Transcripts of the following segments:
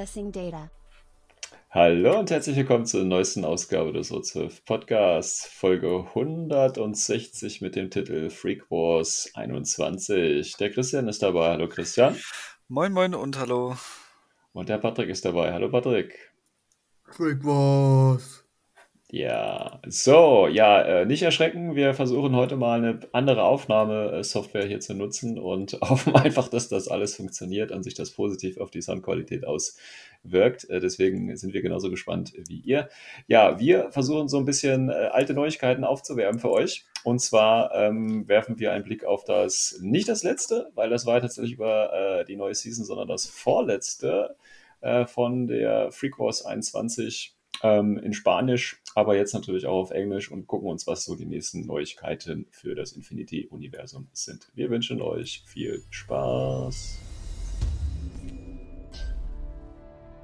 Accessing data. Hallo und herzlich willkommen zur neuesten Ausgabe des O12 Podcasts, Folge 160 mit dem Titel Freak Wars 21. Der Christian ist dabei. Hallo Christian. Moin, moin und hallo. Und der Patrick ist dabei. Hallo Patrick. Freak Wars. Ja, so, ja, äh, nicht erschrecken. Wir versuchen heute mal eine andere Aufnahmesoftware hier zu nutzen und hoffen einfach, dass das alles funktioniert und sich das positiv auf die Soundqualität auswirkt. Äh, deswegen sind wir genauso gespannt wie ihr. Ja, wir versuchen so ein bisschen äh, alte Neuigkeiten aufzuwärmen für euch. Und zwar ähm, werfen wir einen Blick auf das, nicht das letzte, weil das war tatsächlich über die neue Season, sondern das vorletzte von der Freak Wars 21 ähm, in Spanisch, aber jetzt natürlich auch auf Englisch und gucken uns, was so die nächsten Neuigkeiten für das Infinity-Universum sind. Wir wünschen euch viel Spaß.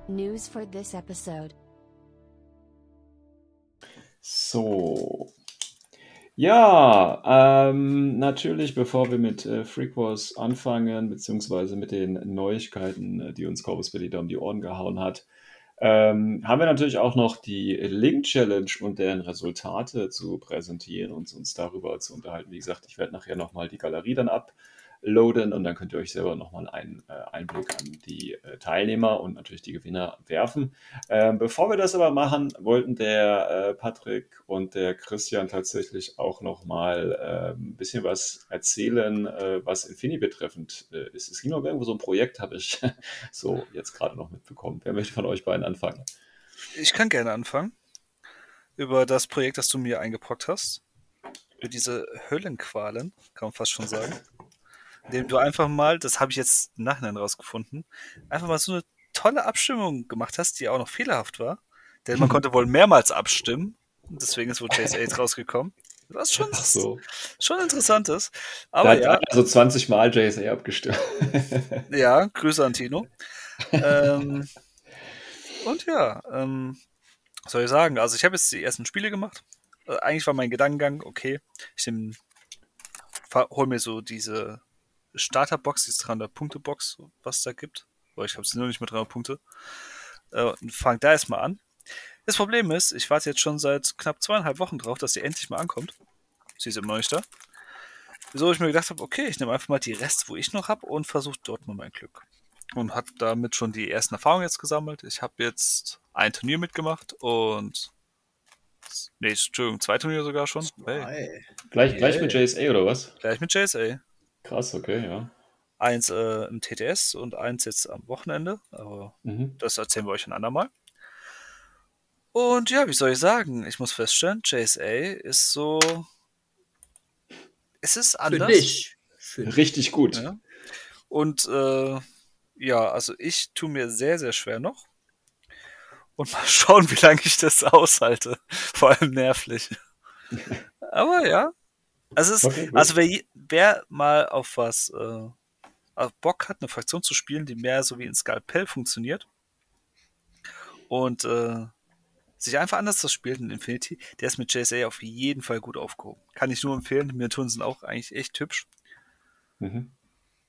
News for this episode. So. Ja, ähm, natürlich, bevor wir mit äh, Freak Wars anfangen, beziehungsweise mit den Neuigkeiten, äh, die uns Corvus Belly da um die Ohren gehauen hat, ähm, haben wir natürlich auch noch die Link Challenge und deren Resultate zu präsentieren und uns darüber zu unterhalten. Wie gesagt, ich werde nachher nochmal die Galerie dann uploaden und dann könnt ihr euch selber nochmal einen äh, Einblick an die äh, Teilnehmer und natürlich die Gewinner werfen. Ähm, bevor wir das aber machen, wollten der äh, Patrick und der Christian tatsächlich auch nochmal äh, ein bisschen was erzählen, äh, was Infini betreffend äh, ist. Es ging noch irgendwo so ein Projekt, habe ich so jetzt gerade noch mitbekommen. Wer möchte von euch beiden anfangen? Ich kann gerne anfangen. Über das Projekt, das du mir eingebrockt hast. Über diese Höllenqualen, kann man fast schon sagen. Indem du einfach mal, das habe ich jetzt im Nachhinein rausgefunden, einfach mal so eine tolle Abstimmung gemacht hast, die auch noch fehlerhaft war. Denn man konnte wohl mehrmals abstimmen. Und deswegen ist wohl Chase 8 rausgekommen. Was schon, so. schon interessant ist. Da Aber hat ja, also 20 Mal JSA abgestimmt. ja, Grüße an Tino. ähm, und ja, ähm, was soll ich sagen? Also ich habe jetzt die ersten Spiele gemacht. Äh, eigentlich war mein Gedankengang, okay, ich nehm, fahr- hol mir so diese Starterbox, diese 300-Punkte-Box, was es da gibt. Weil ich habe sie nur nicht mit 300 Punkte. Äh, und fang da erstmal an. Das Problem ist, ich warte jetzt schon seit knapp zweieinhalb Wochen drauf, dass sie endlich mal ankommt. Sie ist immer noch nicht da. Wieso ich mir gedacht habe, okay, ich nehme einfach mal die Rest, wo ich noch habe und versuche dort mal mein Glück. Und habe damit schon die ersten Erfahrungen jetzt gesammelt. Ich habe jetzt ein Turnier mitgemacht und nee, Entschuldigung, zwei Turniere sogar schon. Hey, Hey. gleich, gleich mit JSA oder was? gleich mit JSA. Krass, okay, ja. Eins äh, im TTS und eins jetzt am Wochenende. Aber Mhm. das erzählen wir euch ein andermal. Und ja, wie soll ich sagen? Ich muss feststellen, JSA ist so. Es ist Für anders. dich. Für dich. Richtig gut. Ja. Und äh, ja, also ich tue mir sehr, sehr schwer noch. Und mal schauen, wie lange ich das aushalte. Vor allem nervlich. Aber ja. Also, es ist, Okay, also wer, wer mal auf was äh, auf Bock hat, eine Fraktion zu spielen, die mehr so wie in Skalpell funktioniert und äh, sich einfach anders das spielt in Infinity, der ist mit JSA auf jeden Fall gut aufgehoben. Kann ich nur empfehlen. Die Miniaturen sind auch eigentlich echt hübsch. Mhm.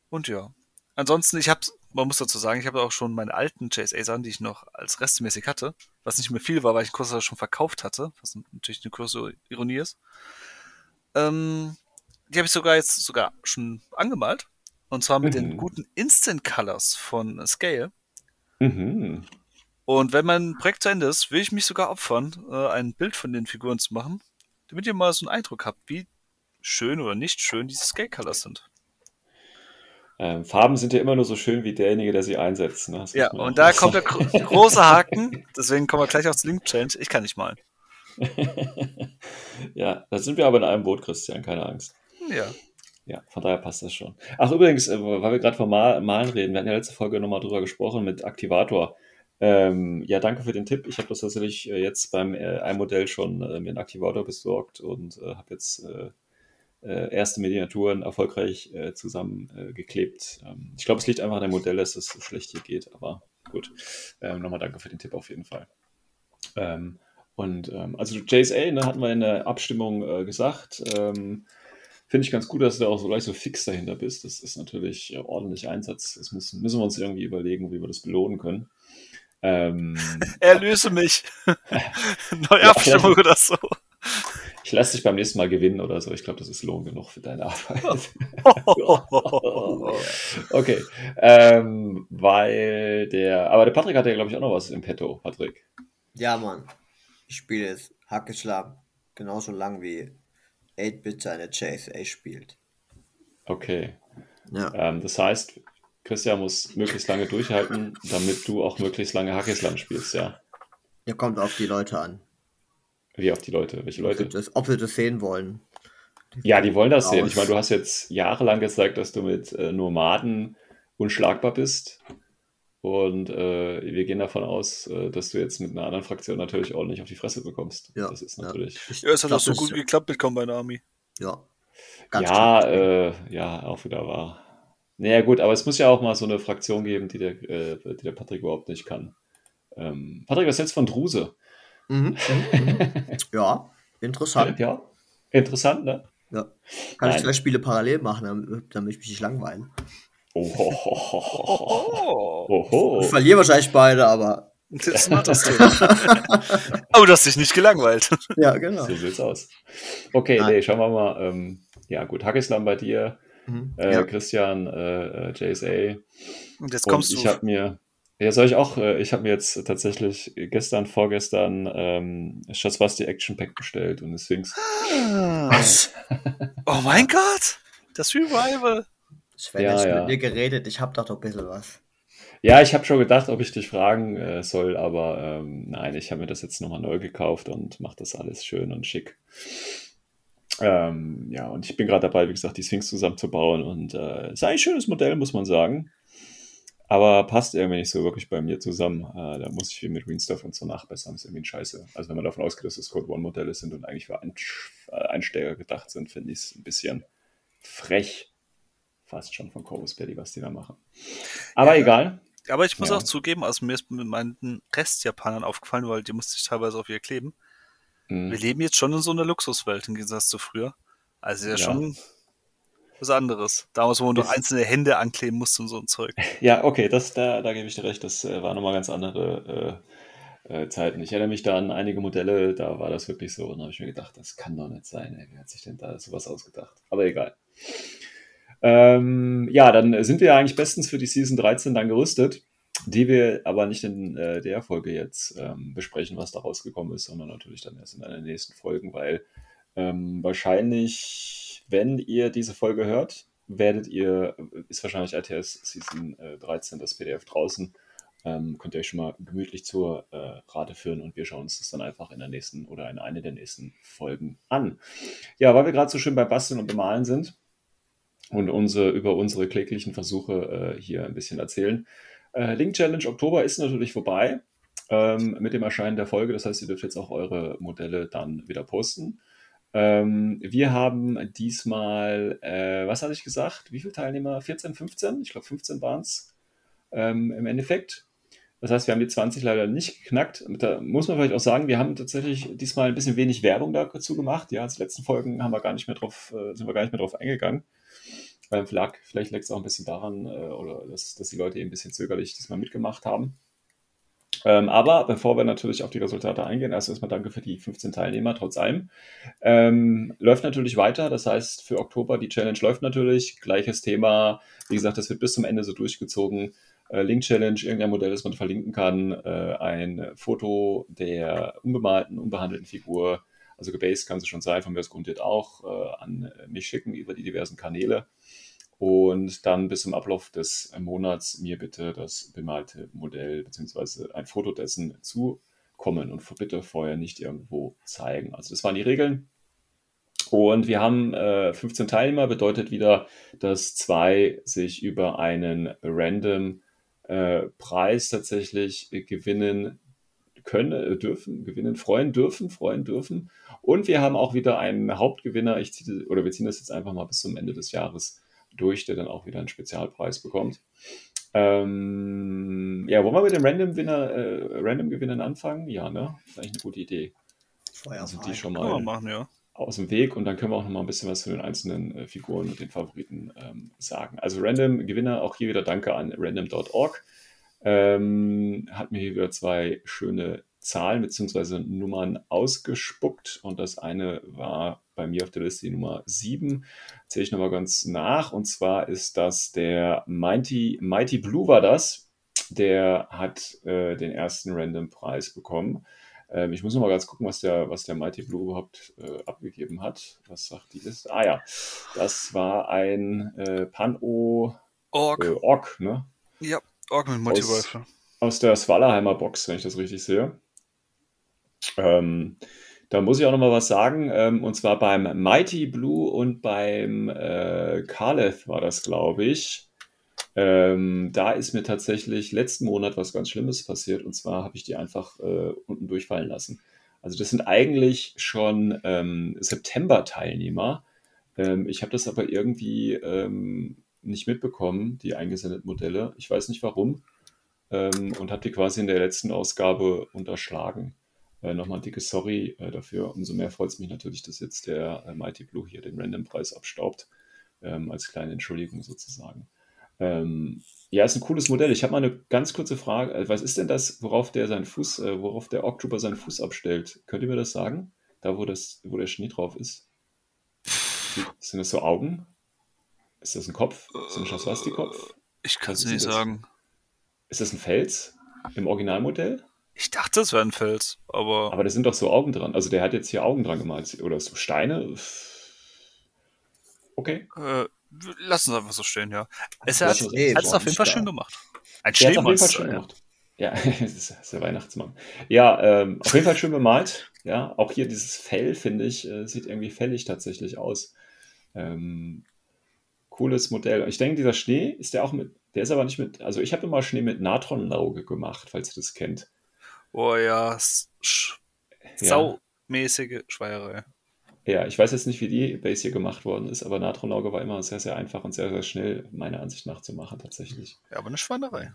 Und ja. Ansonsten, ich hab's, man muss dazu sagen, ich habe auch schon meine alten JSA-Sachen, die ich noch als restmäßig hatte, was nicht mehr viel war, weil ich kurz schon verkauft hatte, was natürlich eine große Ironie ist. Ähm, die habe ich sogar jetzt sogar schon angemalt. Und zwar mit den Mhm. guten Instant Colors von Scale. Mhm. Und wenn mein Projekt zu Ende ist, will ich mich sogar opfern, äh, ein Bild von den Figuren zu machen, damit ihr mal so einen Eindruck habt, wie schön oder nicht schön diese Scale Colors sind. Ähm, Farben sind ja immer nur so schön wie derjenige, der sie einsetzt. Ne? Ja, auch und da kommt der gro große Haken. Deswegen kommen wir gleich aufs Link Challenge. Ich kann nicht malen. ja, da sind wir aber in einem Boot, Christian, keine Angst. Ja. Ja, von daher passt das schon. Ach, übrigens, äh, weil wir gerade vom Mal Malen reden, wir hatten ja letzte Folge nochmal drüber gesprochen mit Aktivator. Ähm, ja, danke für den Tipp. Ich habe das tatsächlich äh, jetzt beim äh, ein schon äh, mir einen Aktivator besorgt und äh, habe jetzt äh, erste Miniaturen erfolgreich zusammengeklebt. Ähm, ich glaube, es liegt einfach an dem Modell, dass es so schlecht hier geht, aber gut. Ähm, Nochmal danke für den Tipp auf jeden Fall. Ähm, und ähm, also JSA ne, hatten wir in der Abstimmung äh, gesagt. Ähm, Finde ich ganz gut, dass du da auch so gleich so fix dahinter bist. Das ist natürlich äh, ordentlich Einsatz. Das müssen, müssen wir uns irgendwie überlegen, wie wir das belohnen können. Ähm, Erlöse mich. Neue ja, Abstimmung oder so. Ich lasse dich beim nächsten Mal gewinnen oder so. Ich glaube, das ist Lohn genug für deine Arbeit. okay. Ähm, weil der, aber der Patrick hat ja, glaube ich, auch noch was im Petto, Patrick. Ja, Mann. Ich spiele jetzt Hackeschlag genauso lang wie 8-Bit seine JSA spielt. Okay. Ja. Ähm, das heißt, Christian muss möglichst lange durchhalten, damit du auch möglichst lange Hackeslam spielst, ja. Ja, kommt auf die Leute an. Wie auf die Leute? Welche Leute? Ob, das, ob sie das sehen wollen. Die ja, die wollen das raus. sehen. Ich meine, du hast jetzt jahrelang gesagt, dass du mit äh, Nomaden unschlagbar bist. Und äh, wir gehen davon aus, äh, dass du jetzt mit einer anderen Fraktion natürlich ordentlich auf die Fresse bekommst. Ja, das ist natürlich. Ja, es hat auch so gut geklappt mit Combine Army. Ja. ja, äh, ja, auch wieder wahr. Naja, gut, aber es muss ja auch mal so eine Fraktion geben, die der, äh, die der Patrick überhaupt nicht kann. Ähm, Patrick, was hältst du von Druse? Mhm, mhm, mhm. ja, interessant. Ja, interessant, ne? Ja. Kann Nein. ich zwei Spiele parallel machen, damit ich mich nicht langweilen. Oh, Ich verliere wahrscheinlich beide, aber. Das macht das Thema. aber du hast dich nicht gelangweilt. Ja, genau. So sieht's aus. Okay, Nein. nee, schauen wir mal. Ähm, ja, gut, Hackeslam bei dir. Mhm. Äh, ja. Christian, äh, äh JSA. Und jetzt kommst Und ich habe mir, ja, soll ich auch, äh, ich habe mir jetzt tatsächlich gestern, vorgestern ähm, Schatzbasti Action Pack bestellt und deswegen. Ah. Was? oh mein Gott! Das Revival! Sven, ja, ja. mit mir geredet, ich habe doch ein bisschen was. Ja, ich habe schon gedacht, ob ich dich fragen äh, soll, aber ähm, nein, ich habe mir das jetzt nochmal neu gekauft und mache das alles schön und schick. Ähm, ja, und ich bin gerade dabei, wie gesagt, die Sphinx zusammenzubauen und äh, ist ein schönes Modell, muss man sagen. Aber passt irgendwie nicht so wirklich bei mir zusammen. Äh, da muss ich viel mit Greenstuff und so nachbessern. Das ist irgendwie ein Scheiße. Also wenn man davon ausgeht, dass es Code One Modelle sind und eigentlich für äh, Einsteiger gedacht sind, finde ich es ein bisschen frech. Fast schon von Corvus Belly, was die da machen. Aber ja, egal. Aber ich muss ja. auch zugeben, also mir ist mit meinen Restjapanern aufgefallen, weil die musste ich teilweise auf ihr kleben. Mhm. Wir leben jetzt schon in so einer Luxuswelt im Gegensatz zu früher. Also ja, ja. schon was anderes. Damals, wo man nur einzelne Hände ankleben musste und so ein Zeug. Ja, okay, das, da, da gebe ich dir recht. Das äh, war nochmal ganz andere äh, äh, Zeiten. Ich erinnere mich da an einige Modelle, da war das wirklich so. Und da habe ich mir gedacht, das kann doch nicht sein. Ey. Wer hat sich denn da sowas ausgedacht? Aber egal. Ähm, ja, dann sind wir eigentlich bestens für die Season 13 dann gerüstet, die wir aber nicht in äh, der Folge jetzt ähm, besprechen, was da rausgekommen ist, sondern natürlich dann erst in den nächsten Folgen, weil ähm, wahrscheinlich, wenn ihr diese Folge hört, werdet ihr, ist wahrscheinlich RTS Season äh, 13 das PDF draußen. Ähm, könnt ihr euch schon mal gemütlich zur äh, Rate führen und wir schauen uns das dann einfach in der nächsten oder in einer der nächsten Folgen an. Ja, weil wir gerade so schön bei Basteln und Bemalen sind, und unsere, über unsere kläglichen Versuche äh, hier ein bisschen erzählen. Äh, Link Challenge Oktober ist natürlich vorbei ähm, mit dem Erscheinen der Folge. Das heißt, ihr dürft jetzt auch eure Modelle dann wieder posten. Ähm, wir haben diesmal, äh, was hatte ich gesagt? Wie viele Teilnehmer? 14, 15? Ich glaube, 15 waren es ähm, im Endeffekt. Das heißt, wir haben die 20 leider nicht geknackt. Da muss man vielleicht auch sagen, wir haben tatsächlich diesmal ein bisschen wenig Werbung dazu gemacht. Ja, als letzten Folgen haben wir gar nicht mehr drauf, äh, sind wir gar nicht mehr drauf eingegangen beim Verlag. Vielleicht liegt es auch ein bisschen daran, äh, oder dass, dass die Leute eben ein bisschen zögerlich diesmal mitgemacht haben. Ähm, aber bevor wir natürlich auf die Resultate eingehen, erst erstmal danke für die 15 Teilnehmer, trotz allem. Ähm, läuft natürlich weiter, das heißt für Oktober die Challenge läuft natürlich. Gleiches Thema, wie gesagt, das wird bis zum Ende so durchgezogen. Äh, Link Challenge, irgendein Modell, das man verlinken kann, äh, ein Foto der unbemalten, unbehandelten Figur, also gebased kann sie schon sein, von mir aus grundiert auch, äh, an mich schicken über die diversen Kanäle. Und dann bis zum Ablauf des Monats mir bitte das bemalte Modell bzw. ein Foto dessen zukommen und bitte vorher nicht irgendwo zeigen. Also das waren die Regeln. Und wir haben äh, 15 Teilnehmer, bedeutet wieder, dass zwei sich über einen random äh, Preis tatsächlich gewinnen können, äh, dürfen, gewinnen, freuen dürfen, freuen dürfen. Und wir haben auch wieder einen Hauptgewinner. Ich ziehe, oder wir ziehen das jetzt einfach mal bis zum Ende des Jahres durch, der dann auch wieder einen Spezialpreis bekommt. Ähm, ja, wollen wir mit den Random-Gewinner, äh, Random anfangen? Ja, ne? Vielleicht eine gute Idee. Feuer Also die schon mal machen, ja. aus dem Weg und dann können wir auch noch mal ein bisschen was zu den einzelnen äh, Figuren und den Favoriten ähm, sagen. Also Random Gewinner, auch hier wieder Danke an random.org. Ähm, hat mir hier wieder zwei schöne Zahlen bzw. Nummern ausgespuckt und das eine war bei mir auf der Liste die Nummer 7. Zähle ich nochmal ganz nach und zwar ist das der Mighty, Mighty Blue war das. Der hat äh, den ersten Random-Preis bekommen. Ähm, ich muss noch mal ganz gucken, was der, was der Mighty Blue überhaupt äh, abgegeben hat. Was sagt die Liste? Ah ja, das war ein äh, Pan-O Org. äh, Ork, ne? Ja, Org mit Multi-Rifle. Aus der Swallerheimer Box, wenn ich das richtig sehe. Ähm, da muss ich auch noch mal was sagen. Ähm, und zwar beim Mighty Blue und beim äh, Kaleth war das, glaube ich. Ähm, da ist mir tatsächlich letzten Monat was ganz Schlimmes passiert. Und zwar habe ich die einfach äh, unten durchfallen lassen. Also das sind eigentlich schon ähm, September-Teilnehmer. Ähm, ich habe das aber irgendwie ähm, nicht mitbekommen, die eingesendeten Modelle. Ich weiß nicht warum. Ähm, und habe die quasi in der letzten Ausgabe unterschlagen. Äh, Nochmal ein dickes Sorry äh, dafür. Umso mehr freut es mich natürlich, dass jetzt der äh, Mighty Blue hier den Random-Preis abstaubt. Ähm, als kleine Entschuldigung sozusagen. Ähm, ja, ist ein cooles Modell. Ich habe mal eine ganz kurze Frage. Äh, Was ist denn das, worauf der seinen Fuß, äh, worauf der Ork Trooper seinen Fuß abstellt? Könnt ihr mir das sagen? Da, wo, das, wo der Schnee drauf ist? Sind das so Augen? Ist das ein Kopf? Ist das ein Schaswasti-Kopf? Ich kann es nicht sagen. Ist das ein Fels im Originalmodell? Ich dachte, es wäre ein Fels, aber, Aber da sind doch so Augen dran. Also der hat jetzt hier Augen dran gemalt. Oder so Steine. Okay. äh, lassen es einfach so stehen, ja. Es hat eh es so auf jeden Fall schön gemacht. Ein Der hat auf jeden Fall Schneemonster. schön ja. gemacht. Ja, es ist der Weihnachtsmann. Ja, ähm, auf jeden Fall schön bemalt. Ja, auch hier dieses Fell, finde ich, äh, sieht irgendwie fällig tatsächlich aus. Ähm, cooles Modell. Ich denke, dieser Schnee ist der auch mit, der ist aber nicht mit, also ich habe immer Schnee mit Natronlauge gemacht, falls ihr das kennt. Oh ja, sch Ja. saumäßige Schweierei. Ja, ich weiß jetzt nicht, wie die Base hier gemacht worden ist, aber Natronlauge war immer sehr, sehr einfach und sehr, sehr schnell, meiner Ansicht nach, zu machen, tatsächlich. Ja, aber eine Schweinerei.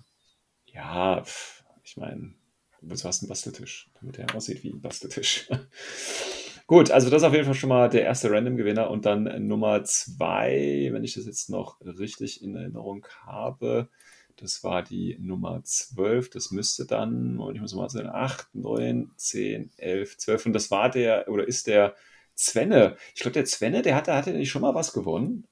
Ja, pf, ich meine, du hast einen Basteltisch, damit er aussieht wie ein Basteltisch. Gut, also das ist auf jeden Fall schon mal der erste Random-Gewinner und dann Nummer zwei, wenn ich das jetzt noch richtig in Erinnerung habe, das war die Nummer 12, das müsste dann, und ich muss mal sagen, 8, 9, 10, 11, 12 und das war der, oder ist der Zwenne. Ich glaube, der Zwenne, der hatte, hatte nicht schon mal was gewonnen?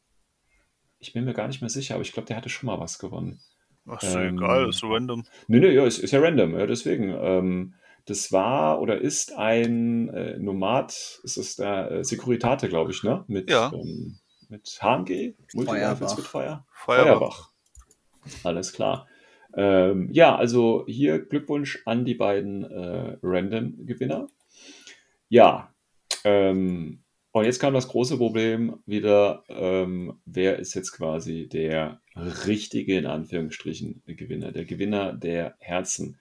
Ich bin mir gar nicht mehr sicher, aber ich glaube, der hatte schon mal was gewonnen. Ach, ist Ähm, egal, ist so random. Nee, nee, ja, ist, ist ja random, ja, deswegen. Ähm, das war oder ist ein äh, Nomad, ist es der äh, Securitate, glaube ich, ne? Mit, Ja. ähm, mit HMG, Feuerbach. Spitfire. Feuerbach. Feuerbach. Alles klar. Ähm, ja, also hier Glückwunsch an die beiden äh, Random-Gewinner. Ja, ähm, und jetzt kam das große Problem wieder, ähm, wer ist jetzt quasi der richtige, in Anführungsstrichen, Gewinner, der Gewinner der Herzen.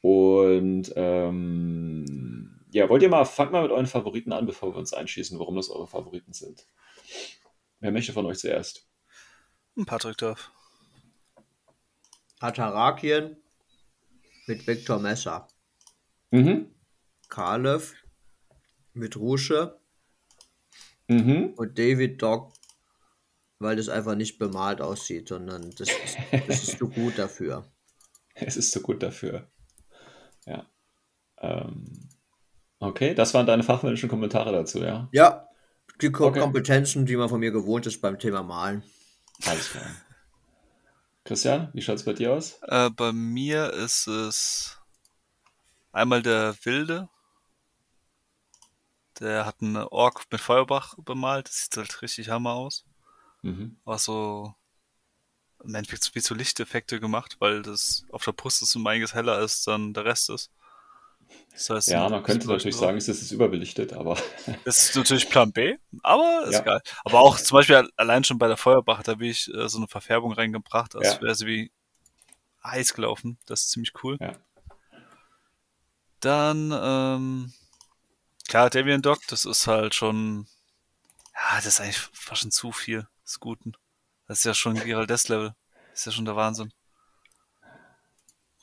Und ähm, ja, wollt ihr mal, fangt mal mit euren Favoriten an, bevor wir uns einschießen, warum das eure Favoriten sind. Wer möchte von euch zuerst? Patrick darf. Atarakien mit Viktor Messer. Mhm. Kalev mit Rusche Mhm. und David Dog, weil das einfach nicht bemalt aussieht, sondern das ist, das ist zu gut dafür. Es ist so gut dafür. Ja. Ähm, okay, das waren deine fachmännischen Kommentare dazu, ja? Ja, die Ko Okay. Kompetenzen, die man von mir gewohnt ist beim Thema Malen. Alles klar. Christian, wie schaut es bei dir aus? Äh, bei mir ist es einmal der Wilde. Der hat einen Ork mit Feuerbach bemalt. Das sieht halt richtig hammer aus. Mhm. So im Endeffekt wie so Lichteffekte gemacht, weil das auf der Brust ist um einiges heller als dann der Rest ist. Das heißt, Ja, man könnte natürlich sagen, es ist überbelichtet, aber Das ist natürlich Plan B, aber ist Ja. geil. Aber auch zum Beispiel allein schon bei der Feuerbach, da habe ich äh, so eine Verfärbung reingebracht, als Ja. wäre sie wie heiß gelaufen. Das ist ziemlich cool. Ja. Dann, ähm, klar, Debian Dog, das ist halt schon, ja, das ist eigentlich fast schon zu viel des Guten. Das ist ja schon Gerald Level. Das ist ja schon der Wahnsinn.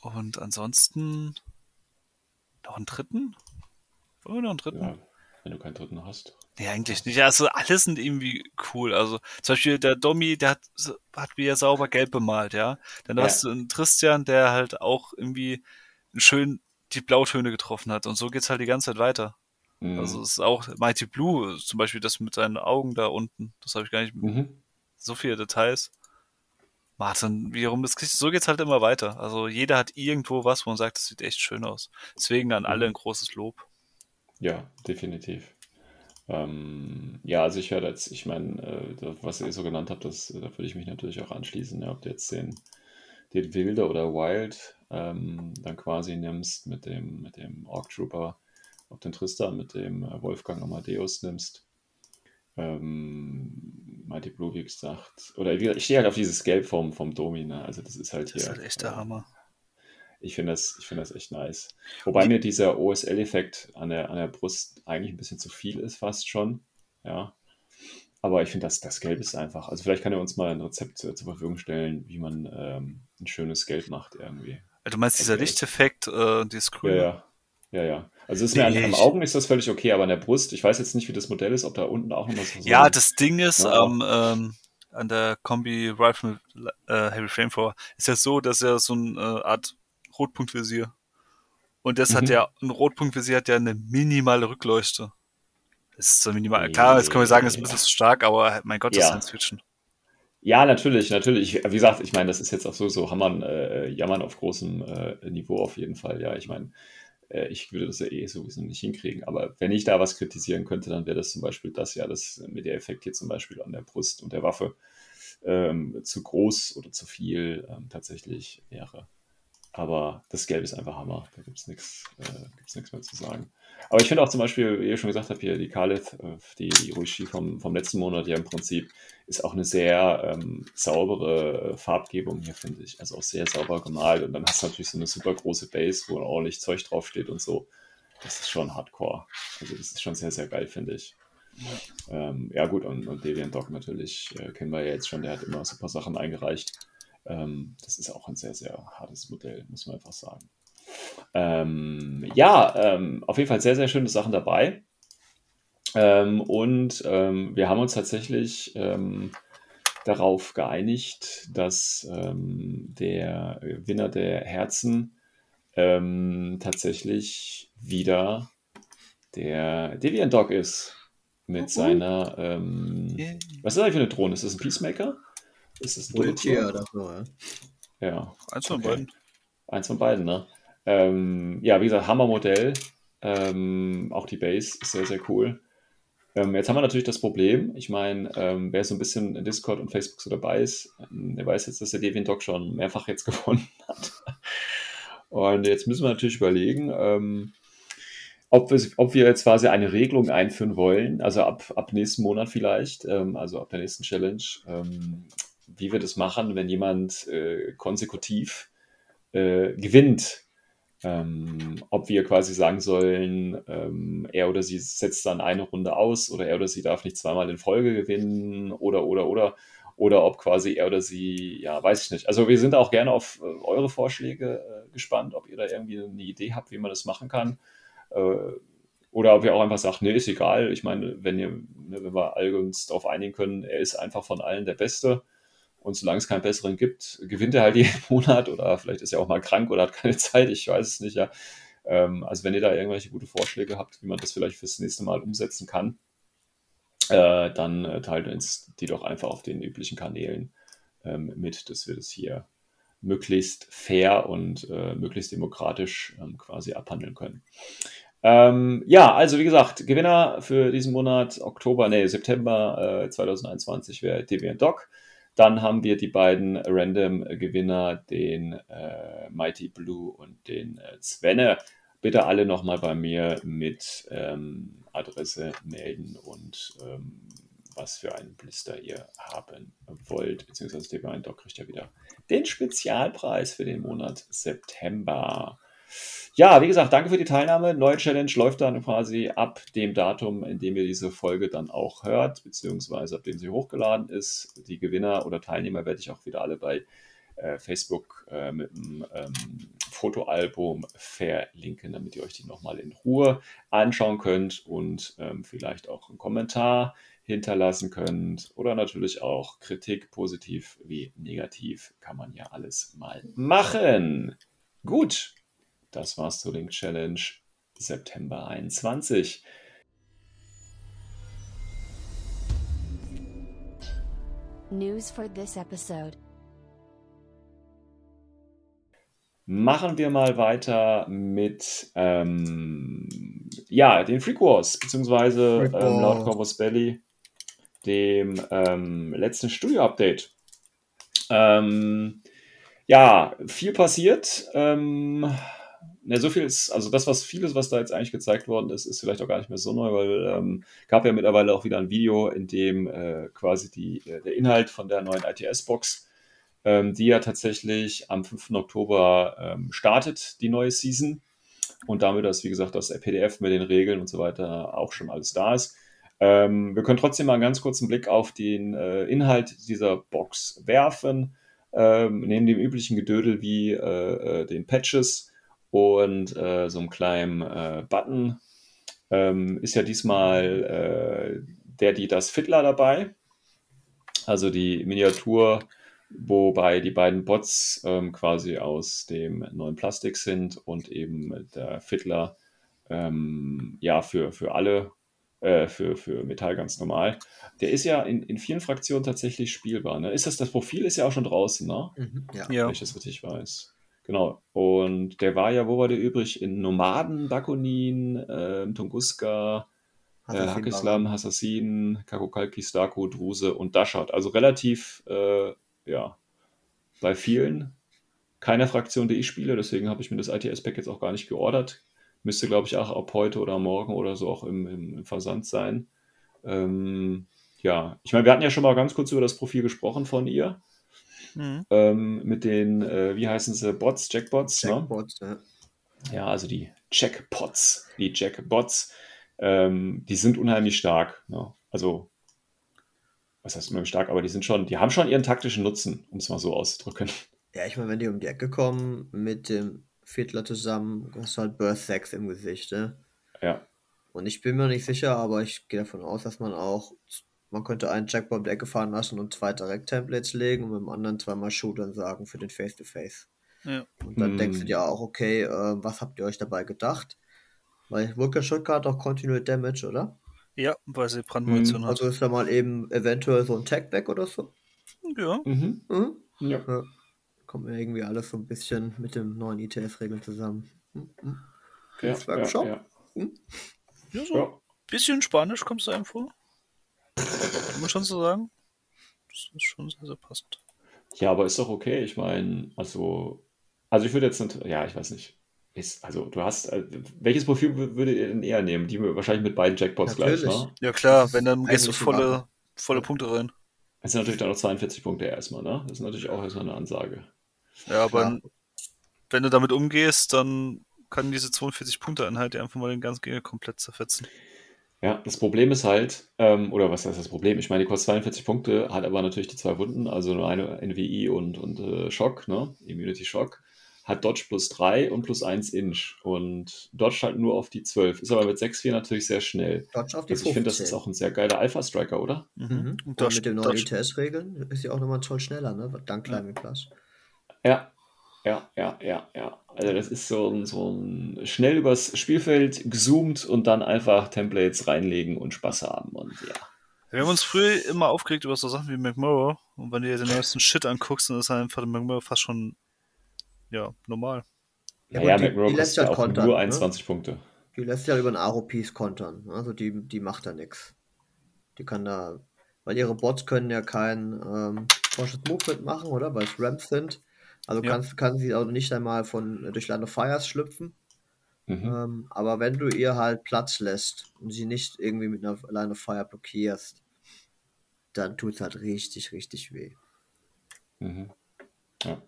Und ansonsten noch einen dritten? Wollen wir noch einen dritten? ja, wenn du keinen dritten hast. Nee, eigentlich nicht. Also alles sind irgendwie cool. Also zum Beispiel der Domi, der hat, hat wieder sauber gelb bemalt, ja. Dann Ja. hast du einen Christian, der halt auch irgendwie schön die Blautöne getroffen hat. Und so geht's halt die ganze Zeit weiter. Mhm. Also es ist auch Mighty Blue, zum Beispiel das mit seinen Augen da unten. Das habe ich gar nicht mhm. so viele Details. Martin, wiederum, das, so geht's halt immer weiter. Also jeder hat irgendwo was, wo man sagt, das sieht echt schön aus. Deswegen an alle ein großes Lob. Ja, definitiv. Ähm, ja, also ich höre jetzt, ich meine, äh, was ihr so genannt habt, das, da würde ich mich natürlich auch anschließen. Ja, ob du jetzt den, den Wilde oder Wild ähm, dann quasi nimmst mit dem, mit dem Orc Trooper, ob den Tristan mit dem äh, Wolfgang Amadeus nimmst. Ähm, Mighty Blue, wie gesagt. Oder ich stehe halt auf dieses Gelb vom, vom Domi, ne? Also das ist halt Das hier. ist halt echt der äh, Hammer. ich finde das, ich finde das echt nice. Wobei mir dieser OSL-Effekt an der, an der Brust eigentlich ein bisschen zu viel ist, fast schon. Ja. Aber ich finde, das, das Gelb ist einfach. Also vielleicht kann er uns mal ein Rezept äh, zur Verfügung stellen, wie man ähm, ein schönes Gelb macht irgendwie. Du meinst dieser. Lichteffekt, äh, dieses Ja, Grüne? ja. Ja, ja. Also ist mir an, am ich- Augen ist das völlig okay, aber an der Brust, ich weiß jetzt nicht, wie das Modell ist, ob da unten auch nochmal so. Ja, das Ding ist, Ja. am, ähm, an der Kombi Rifle mit äh, Heavy Flamethrower ist ja so, dass er so eine äh, Art Rotpunktvisier und das hat Mhm. ja, ein Rotpunktvisier hat ja eine minimale Rückleuchte. Das ist so minimal. Klar, jetzt können wir sagen, das ist ein bisschen zu stark, aber mein Gott, das Ja. ist Science Fiction. Ja, natürlich, natürlich. Wie gesagt, ich meine, das ist jetzt auch so, so Hammern, äh, Jammern auf großem äh, Niveau auf jeden Fall. Ja, ich meine, äh, ich würde das ja eh sowieso nicht hinkriegen. Aber wenn ich da was kritisieren könnte, dann wäre das zum Beispiel das ja, das mit der Effekt hier zum Beispiel an der Brust und der Waffe ähm, zu groß oder zu viel ähm, tatsächlich wäre. Aber das Gelb ist einfach Hammer. Da gibt es nichts äh, mehr zu sagen. Aber ich finde auch zum Beispiel, wie ihr schon gesagt habt, hier die Kalith, äh, die, die Ruishi vom, vom letzten Monat ja im Prinzip, ist auch eine sehr ähm, saubere äh, Farbgebung hier, finde ich. Also auch sehr sauber gemalt. Und dann hast du natürlich so eine super große Base, wo ordentlich Zeug draufsteht und so. Das ist schon hardcore. Also das ist schon sehr, sehr geil, finde ich. Ähm, ja gut, und, und Deviant Dog natürlich äh, kennen wir ja jetzt schon, der hat immer super Sachen eingereicht. Ähm, das ist auch ein sehr, sehr hartes Modell, muss man einfach sagen. Ähm, ja, ähm, auf jeden Fall sehr, sehr schöne Sachen dabei. Ähm, und ähm, wir haben uns tatsächlich ähm, darauf geeinigt, dass ähm, der Gewinner der Herzen ähm, tatsächlich wieder der Deviant Dog ist. Mit seiner, ähm, Yay. was ist das eigentlich für eine Drohne? Ist das ein Peacemaker? Ist das Drohne? oder so, ja. Ja, Eins von Okay. beiden. Eins von beiden, ne? Ähm, ja, wie gesagt, Hammermodell. Ähm, auch die Base ist sehr, sehr cool. Ähm, jetzt haben wir natürlich das Problem, ich meine, ähm, wer so ein bisschen in Discord und Facebook so dabei ist, ähm, der weiß jetzt, dass der Deviant Dog schon mehrfach jetzt gewonnen hat. Und jetzt müssen wir natürlich überlegen, ähm, ob, wir, ob wir jetzt quasi eine Regelung einführen wollen, also ab, ab nächsten Monat vielleicht, ähm, also ab der nächsten Challenge, ähm, wie wir das machen, wenn jemand äh, konsekutiv äh, gewinnt. Ähm, ob wir quasi sagen sollen, ähm, er oder sie setzt dann eine Runde aus oder er oder sie darf nicht zweimal in Folge gewinnen oder, oder, oder. Oder ob quasi er oder sie, ja, weiß ich nicht. Also wir sind auch gerne auf äh, eure Vorschläge äh, gespannt, ob ihr da irgendwie eine Idee habt, wie man das machen kann. Äh, oder ob ihr auch einfach sagt, nee, ist egal. Ich meine, wenn, ihr, ne, wenn wir uns darauf einigen können, er ist einfach von allen der Beste. Und solange es keinen besseren gibt, gewinnt er halt jeden Monat oder vielleicht ist er auch mal krank oder hat keine Zeit, ich weiß es nicht, ja. Ähm, also wenn ihr da irgendwelche gute Vorschläge habt, wie man das vielleicht fürs nächste Mal umsetzen kann, äh, dann äh, teilt uns die doch einfach auf den üblichen Kanälen ähm, mit, dass wir das hier möglichst fair und äh, möglichst demokratisch ähm, quasi abhandeln können. Ähm, ja, also wie gesagt, Gewinner für diesen Monat Oktober, nee, September äh, 2021 wäre Deviant Dog. Dann haben wir die beiden Random-Gewinner, den äh, Mighty Blue und den äh, Svenne. bitte alle nochmal bei mir mit ähm, Adresse melden und ähm, was für einen Blister ihr haben wollt, beziehungsweise Divine Dog kriegt ja wieder den Spezialpreis für den Monat September. Ja, wie gesagt, danke für die Teilnahme. Neue Challenge läuft dann quasi ab dem Datum, in dem ihr diese Folge dann auch hört, beziehungsweise ab dem sie hochgeladen ist. Die Gewinner oder Teilnehmer werde ich auch wieder alle bei äh, Facebook äh, mit einem ähm, Fotoalbum verlinken, damit ihr euch die nochmal in Ruhe anschauen könnt und ähm, vielleicht auch einen Kommentar hinterlassen könnt oder natürlich auch Kritik, positiv wie negativ, kann man ja alles mal machen. Gut, das war's zur Link Challenge September 21. News for this episode. Machen wir mal weiter mit ähm, ja, den Freak Wars, beziehungsweise Freak ähm, laut. Corvus Belly dem ähm, letzten Studio-Update. Ähm, ja, viel passiert. Ne, so viel ist, also das, was vieles, was da jetzt eigentlich gezeigt worden ist, ist vielleicht auch gar nicht mehr so neu, weil ähm, gab ja mittlerweile auch wieder ein Video, in dem äh, quasi die, äh, der Inhalt von der neuen ITS-Box, ähm, die ja tatsächlich am 5. Oktober ähm, startet, die neue Season. Und damit, dass, wie gesagt, das PDF mit den Regeln und so weiter auch schon alles da ist. Ähm, wir können trotzdem mal einen ganz kurzen Blick auf den äh, Inhalt dieser Box werfen, ähm, neben dem üblichen Gedödel wie äh, äh, den Patches und äh, so einem kleinen äh, Button ähm, ist ja diesmal äh, der, die das Fiddler dabei, also die Miniatur, wobei die beiden Bots ähm, quasi aus dem neuen Plastik sind und eben der Fiddler ähm, ja für, für alle äh, für, für Metall ganz normal. Der ist ja in, in vielen Fraktionen tatsächlich spielbar. Ne? Ist das, das Profil ist ja auch schon draußen, ne? Mhm, ja. Ja. Wenn ich das richtig weiß. Genau. Und der war ja, wo war der übrig? In Nomaden, Bakunin, ähm, Tunguska, äh, Hakislam, Assassin, Kakokalki, Starko, Druse und Dashat. Also relativ, äh, ja, bei vielen. Keine Fraktion, die ich spiele, deswegen habe ich mir das ITS-Pack jetzt auch gar nicht geordert. Müsste, glaube ich, auch ab heute oder morgen oder so auch im, im, im Versand sein. Ähm, ja, ich meine, wir hatten ja schon mal ganz kurz über das Profil gesprochen von ihr. Mhm. Ähm, mit den, äh, wie heißen sie, Bots, Jackbots, ne? Jackpots, ja. Ja, also die Jackpots, die Jackbots, ähm, die sind unheimlich stark. Ne? Also, was heißt unheimlich stark, aber die sind schon, die haben schon ihren taktischen Nutzen, um es mal so auszudrücken. Ja, ich meine, wenn die um die Ecke kommen mit dem Fiddler zusammen, hast du halt Burst 6 im Gesicht, ne? Ja, Und ich bin mir nicht sicher, aber ich gehe davon aus, dass man auch, man könnte einen Jackpot um die Ecke fahren lassen und zwei Direct-Templates legen und mit dem anderen zweimal Shootern sagen für den Face-to-Face. Ja. Und dann Hm. denkst du dir auch, okay, äh, was habt ihr euch dabei gedacht? Weil Vulcan Shotgun hat auch Continued Damage, oder? ja, weil sie Brandmunition hat. Also ist da mal eben eventuell so ein Tag weg oder so? ja. mhm. Mhm. ja. Ja. Kommt mir irgendwie alles so ein bisschen mit den neuen ITS-Regeln zusammen. Mhm. Mhm. Ja, Das war ja, schon. ja. ja, so Ja. ein bisschen Spanisch kommst du einem vor. Kann man schon so sagen. Das ist schon sehr, sehr passend. ja, aber ist doch okay. Ich meine, also, also ich würde jetzt nicht, ja, ich weiß nicht. Ist, also du hast, äh, welches Profil wür- würdet ihr denn eher nehmen? Die wahrscheinlich mit beiden Jackpots gleich, Natürlich. ne? Ja klar, wenn dann gehst du volle, volle Punkte rein. Das sind natürlich dann noch 42 Punkte erstmal, ne? Das ist natürlich auch erstmal eine Ansage. Ja, aber Klar. wenn du damit umgehst, dann kann diese 42 Punkte Einheit einfach mal den ganzen Gegner komplett zerfetzen. Ja, das Problem ist halt, ähm, oder was heißt das Problem? Ich meine, die kostet 42 Punkte, hat aber natürlich die zwei Wunden, also nur eine NWI und, und äh, Schock, ne? Immunity Shock. Hat Dodge plus 3 und plus 1 Inch. Und Dodge halt nur auf die 12. Ist aber mit 6-4 natürlich sehr schnell. Dodge auf die Also ich finde, das ist 15. auch ein sehr geiler Alpha-Striker, oder? Mhm. Und Und, das- mit den neuen ITS-Regeln ist sie auch nochmal toll schneller, ne? Dank Ja. Climbing Plus. Ja, ja, ja, ja, ja. Also das ist so ein, so ein schnell übers Spielfeld gezoomt und dann einfach Templates reinlegen und Spaß haben. Und ja. Wir haben uns früher immer aufgeregt über so Sachen wie McMurrow und wenn du dir den neuesten Shit anguckst, dann ist einfach McMurrow fast schon ja, normal. Ja, gut, die- McMurrow lässt ja halt auch kontern, nur ne? 21 Punkte. Die lässt ja über den Aro-Piece kontern. Also die, die macht da nichts. Die kann da, weil ihre Bots können ja kein ähm, Cautious Movement machen, oder? Weil es Ramps sind. Also Ja. kannst, kann sie auch nicht einmal von äh, durch Land of Fires schlüpfen. Mhm. Ähm, aber wenn du ihr halt Platz lässt und sie nicht irgendwie mit einer Line of Fire blockierst, dann tut es halt richtig, richtig weh. Mhm. Ja.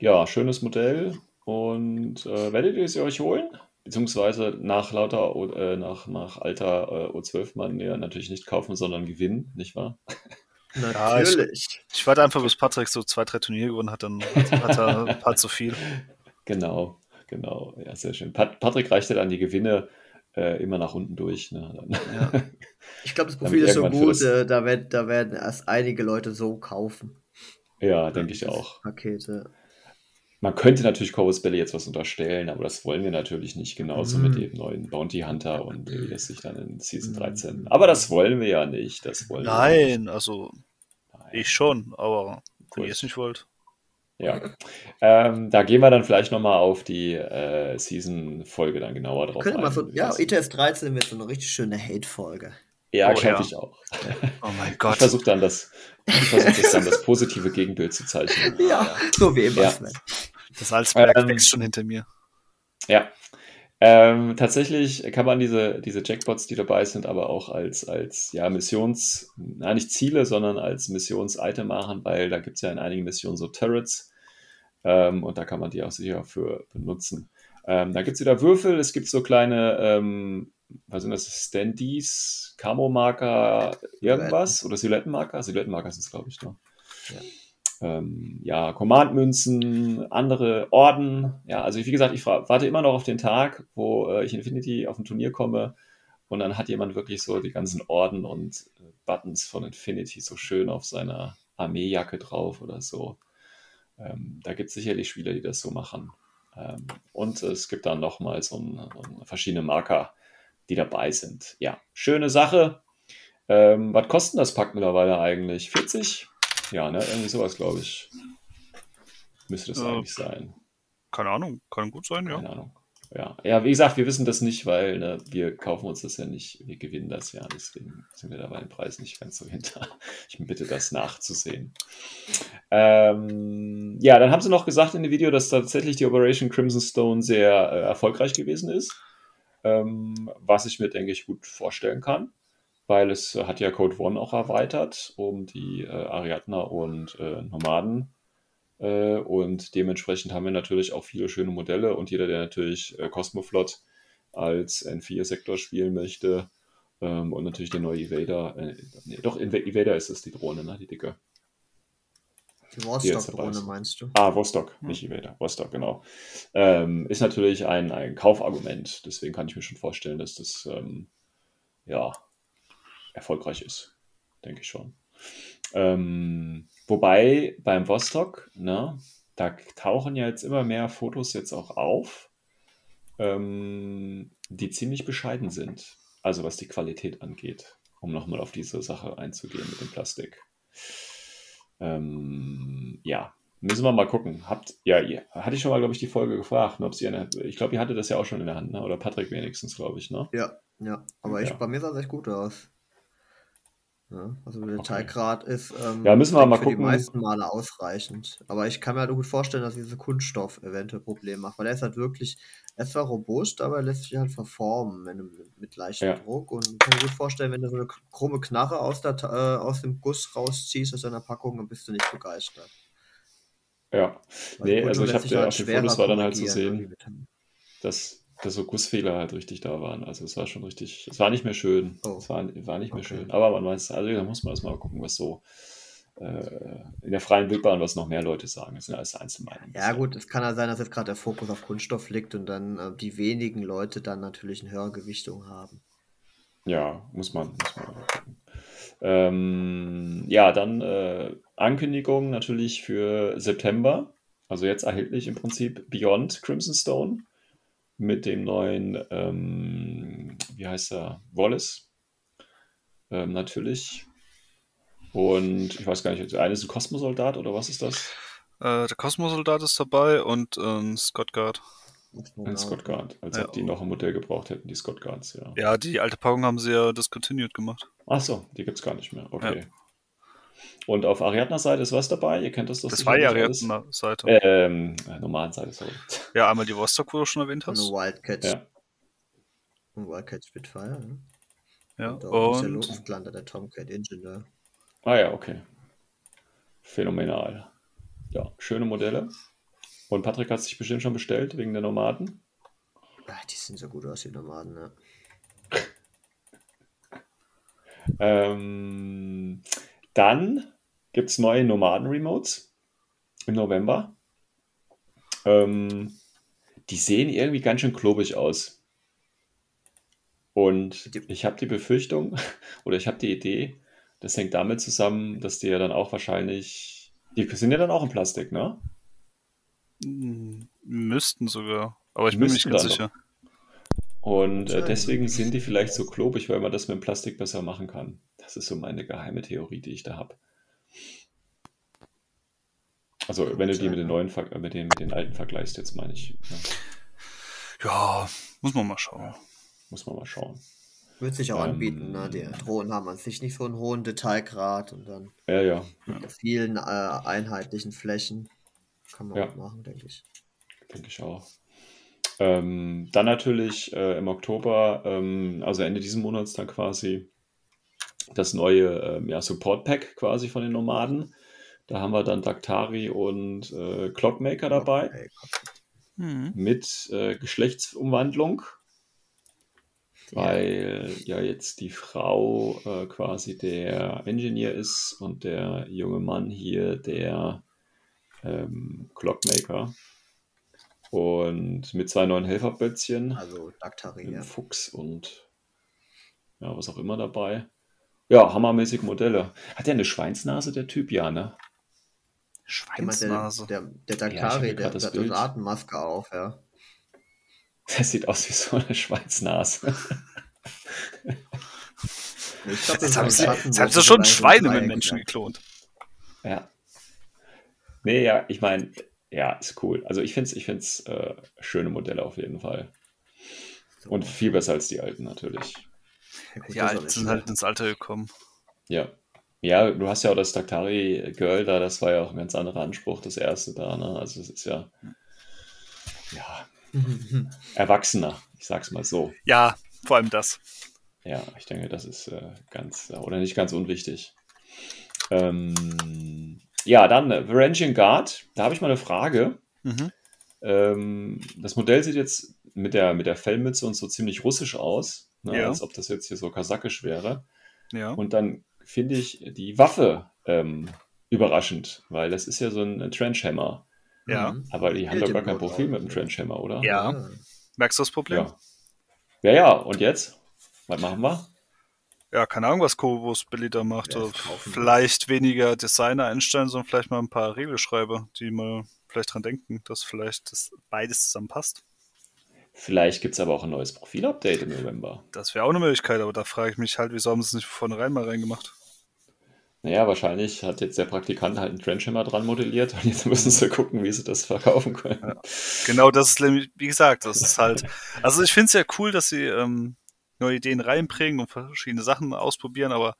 ja, schönes Modell. Und äh, werdet ihr sie euch holen? Beziehungsweise nach lauter äh, nach, nach alter äh, O12-Mann ja natürlich nicht kaufen, sondern gewinnen, nicht wahr? Ja, ich- Natürlich. Ich warte einfach, bis Patrick so zwei, drei Turniere gewonnen hat, dann hat, er ein paar zu viel. Genau, genau. Ja, sehr schön. Pat Patrick reicht ja dann die Gewinne äh, immer nach unten durch. Ne? Ja. Ich glaube, das Profil ist so gut, äh, da, werd, da werden erst einige Leute so kaufen. ja, denke ich auch. Pakete. Man könnte natürlich Corvus Belly jetzt was unterstellen, aber das wollen wir natürlich nicht. Genauso mit Mhm. dem neuen Bounty Hunter und wie das sich dann in Season Mhm. 13. Aber das wollen wir ja nicht. Das wollen wir Nein, also nicht. Nein. ich schon, aber wenn ihr es nicht wollt. Ja. Ähm, da gehen wir dann vielleicht nochmal auf die äh, Season-Folge dann genauer drauf Könnte ein. mal so, ja, ETS 13 wird so eine richtig schöne Hate-Folge. ja, Oh, glaube ja. ich auch. Oh mein Ich Gott. versuche dann das, ich versuch das dann das positive Gegenbild zu zeichnen. Ja, so wie immer. Ja. Das Salzberg Ähm, wächst schon hinter mir. Ja. Ähm, tatsächlich kann man diese, diese Jackpots, die dabei sind, aber auch als, als ja, Missions, na, nicht Ziele, sondern als Missions-Item machen, weil da gibt es ja in einigen Missionen so Turrets ähm, und da kann man die auch sicher für benutzen. Ähm, da gibt es wieder Würfel, es gibt so kleine, ähm, was sind das, Standees, Camo-Marker, irgendwas oder Silhouettenmarker? Silhouettenmarker sind es, glaube ich, ne? Ja. ähm, ja, Command-Münzen, andere Orden. Ja, also wie gesagt, ich warte immer noch auf den Tag, wo äh, ich Infinity auf ein Turnier komme und dann hat jemand wirklich so die ganzen Orden und äh, Buttons von Infinity so schön auf seiner Armeejacke drauf oder so. Ähm, da gibt es sicherlich Spieler, die das so machen. Ähm, und es gibt dann nochmal so, ein, so ein verschiedene Marker, die dabei sind. Ja, schöne Sache. Ähm, was kostet das Pack mittlerweile eigentlich? 40? Ja, ne? Irgendwie sowas, glaube ich. Müsste das Ja. eigentlich sein. Keine Ahnung, kann gut sein, ja. Keine Ahnung. Ja. ja, wie gesagt, wir wissen das nicht, weil ne, wir kaufen uns das ja nicht, wir gewinnen das ja, deswegen sind wir da bei dem Preis nicht ganz so hinter. Ich bitte das nachzusehen. Ähm, ja, dann haben sie noch gesagt in dem Video, dass tatsächlich die Operation Crimson Stone sehr äh, erfolgreich gewesen ist, ähm, was ich mir, denke ich, gut vorstellen kann, weil es äh, hat ja Code One auch erweitert um die äh, Ariadner und äh, Nomaden äh, und dementsprechend haben wir natürlich auch viele schöne Modelle und jeder, der natürlich äh, Cosmoflot als N4-Sektor spielen möchte ähm, und natürlich der neue Evader, nee, doch, Evader ist es, die Drohne, ne, die dicke. Die ist. meinst du? Ah, Vostok, nicht Evader, Vostok, genau. Ähm, ist natürlich ein, ein Kaufargument, deswegen kann ich mir schon vorstellen, dass das ähm, ja, erfolgreich ist, denke ich schon. Ähm, wobei beim Vostok, ne, da tauchen ja jetzt immer mehr Fotos jetzt auch auf, ähm, die ziemlich bescheiden sind. Also was die Qualität angeht, um nochmal auf diese Sache einzugehen mit dem Plastik. Ähm, ja, müssen wir mal gucken. Habt, ja, ihr, hatte ich schon mal, glaube ich, die Folge gefragt, ne, ob sie eine, ich glaube, ihr hattet das ja auch schon in der Hand, ne? oder Patrick wenigstens, glaube ich, ne? Ja, ja. Aber ich, Ja. bei mir sah es echt gut aus. Ja, also der Okay. Teiggrad ist ähm, Ja, müssen wir mal für gucken. die meisten Male ausreichend. Aber ich kann mir halt gut vorstellen, dass diese Kunststoff eventuell Probleme macht, weil er ist halt wirklich, er ist zwar robust, aber er lässt sich halt verformen wenn du, mit, leichtem Ja. Druck. Und ich kann mir gut vorstellen, wenn du so eine krumme Knarre aus, der, äh, aus dem Guss rausziehst aus deiner Packung, dann bist du nicht begeistert. Ja. Weil Nee, also ich habe ja den schwerer Fotos war dann halt zu sehen, dass, dass so Gussfehler halt richtig da waren. Also es war schon richtig, es war nicht mehr schön. Oh. Es war, war nicht mehr Okay. schön. Aber man weiß, also da muss man erst mal gucken, was so äh, in der freien Wildbahn, was noch mehr Leute sagen. Das sind alles Einzelmeinungen. Ja, gut, es kann ja sein, dass jetzt gerade der Fokus auf Kunststoff liegt und dann äh, die wenigen Leute dann natürlich eine höhere Gewichtung haben. Ja, muss man, muss man mal gucken. Ähm, ja, dann äh, Ankündigung natürlich für September. Also jetzt erhältlich im Prinzip Beyond Crimson Stone mit dem neuen, ähm, wie heißt er, Wallace. Ähm, natürlich. Und ich weiß gar nicht, der eine ist ein Kosmosoldat oder was ist das? Äh, der Kosmosoldat ist dabei und ähm, Scott Guard. Ein Scott Guard. Als Ja. ob die noch ein Modell gebraucht hätten, die Scott Guards, ja. Ja, die alte Packung haben sie ja discontinued gemacht. Ach so, die gibt es gar nicht mehr. Okay. Und auf Ariadna-Seite ist was dabei? Ihr kennt das doch Das war alles. Ariadna-Seite. Ähm, Nomadenseite, sorry. Ja, einmal die Vostok, wo du schon erwähnt Und hast. eine Wildcat. Ja. Ein Wildcat Spitfire, ne? Ja, Und auch der und Luftlander, der Tomcat Ingenieur. Ah ja, okay. Phänomenal. Ja, schöne Modelle. Und Patrick hat sich bestimmt schon bestellt wegen der Nomaden. Ah, die sehen so gut aus, die Nomaden, ne? Ähm, dann gibt es neue Nomaden-Remotes im November. Ähm, die sehen irgendwie ganz schön klobig aus. Und ich habe die Befürchtung oder ich habe die Idee, das hängt damit zusammen, dass die ja dann auch wahrscheinlich, die sind ja dann auch in Plastik, ne? mh, müssten sogar. Aber ich bin mir nicht Müssten ganz sicher. Und äh, deswegen sind die vielleicht so klobig, weil man das mit dem Plastik besser machen kann. Das ist so meine geheime Theorie, die ich da habe. Also wenn du die mit den neuen, mit den, mit den alten vergleichst, jetzt meine ich. Ja, Ja, muss man mal schauen. muss man mal schauen. Wird sich auch Ähm, anbieten, ne? Die Drohnen haben an sich nicht so einen hohen Detailgrad und dann Ja, ja, mit vielen äh, einheitlichen Flächen. Kann man Ja. auch machen, denke ich. denke ich auch. Ähm, dann natürlich äh, im Oktober, ähm, also Ende diesen Monats dann quasi das neue ähm, ja, Support Pack quasi von den Nomaden. Da haben wir dann Daktari und äh, Clockmaker dabei. Mhm. mit äh, Geschlechtsumwandlung, Ja. weil ja jetzt die Frau äh, quasi der Engineer ist und der junge Mann hier der ähm, Clockmaker. Und mit zwei neuen Helferbötzchen, Also Daktari, ja. Fuchs und ja, was auch immer dabei. Ja, hammermäßig Modelle. Hat der eine Schweinsnase, der Typ? Ja, ne? Der, der, Schweinsnase. der, der hab Daktari, hier der, der hat eine. Atemmaske auf, ja. Das sieht aus wie so eine Schweinsnase. Ich glaub, haben sie, jetzt haben sie schon der Schweine mit Menschen Dreieck geklont. Ja. Nee, ja, ich meine, ja, ist cool. Also ich finde es ich find's, äh, schöne Modelle auf jeden Fall. So. Und viel besser als die alten natürlich. Ja, gut, Die Alten sind halt ins Alter gekommen. Ja. Ja, du hast ja auch das Daktari Girl da, das war ja auch ein ganz anderer Anspruch, das erste da, ne? Also es ist ja, ja, erwachsener, ich sag's mal so. Ja, vor allem das. Ja, ich denke, das ist äh, ganz, oder nicht ganz unwichtig. Ähm, ja, dann äh, Varangian Guard, da habe ich mal eine Frage. Mhm. Ähm, das Modell sieht jetzt mit der, mit der Fellmütze und so ziemlich russisch aus, ne, Ja. als ob das jetzt hier so kasakisch wäre. Ja. Und dann finde ich die Waffe ähm, überraschend, weil das ist ja so ein Trenchhammer. Ja. Aber die haben doch gar kein Profil mit dem ja. Trenchhammer, oder? Ja. Ja. Merkst du das Problem? Ja. Ja, ja, und jetzt? Was machen wir? Ja, keine Ahnung, was Kobus Billy da macht. Ja, Äh, vielleicht weniger Designer einstellen, sondern vielleicht mal ein paar Regelschreiber, die mal vielleicht dran denken, dass vielleicht das beides zusammenpasst. Vielleicht gibt es aber auch ein neues Profil-Update im November. Das wäre auch eine Möglichkeit, aber da frage ich mich halt, wieso haben sie es nicht von vornherein mal reingemacht? Naja, wahrscheinlich hat jetzt der Praktikant halt einen Trenchhammer dran modelliert und jetzt müssen sie gucken, wie sie das verkaufen können. Genau, das ist nämlich, wie gesagt, das ist halt. Also ich finde es ja cool, dass sie ähm, neue Ideen reinbringen und verschiedene Sachen ausprobieren, aber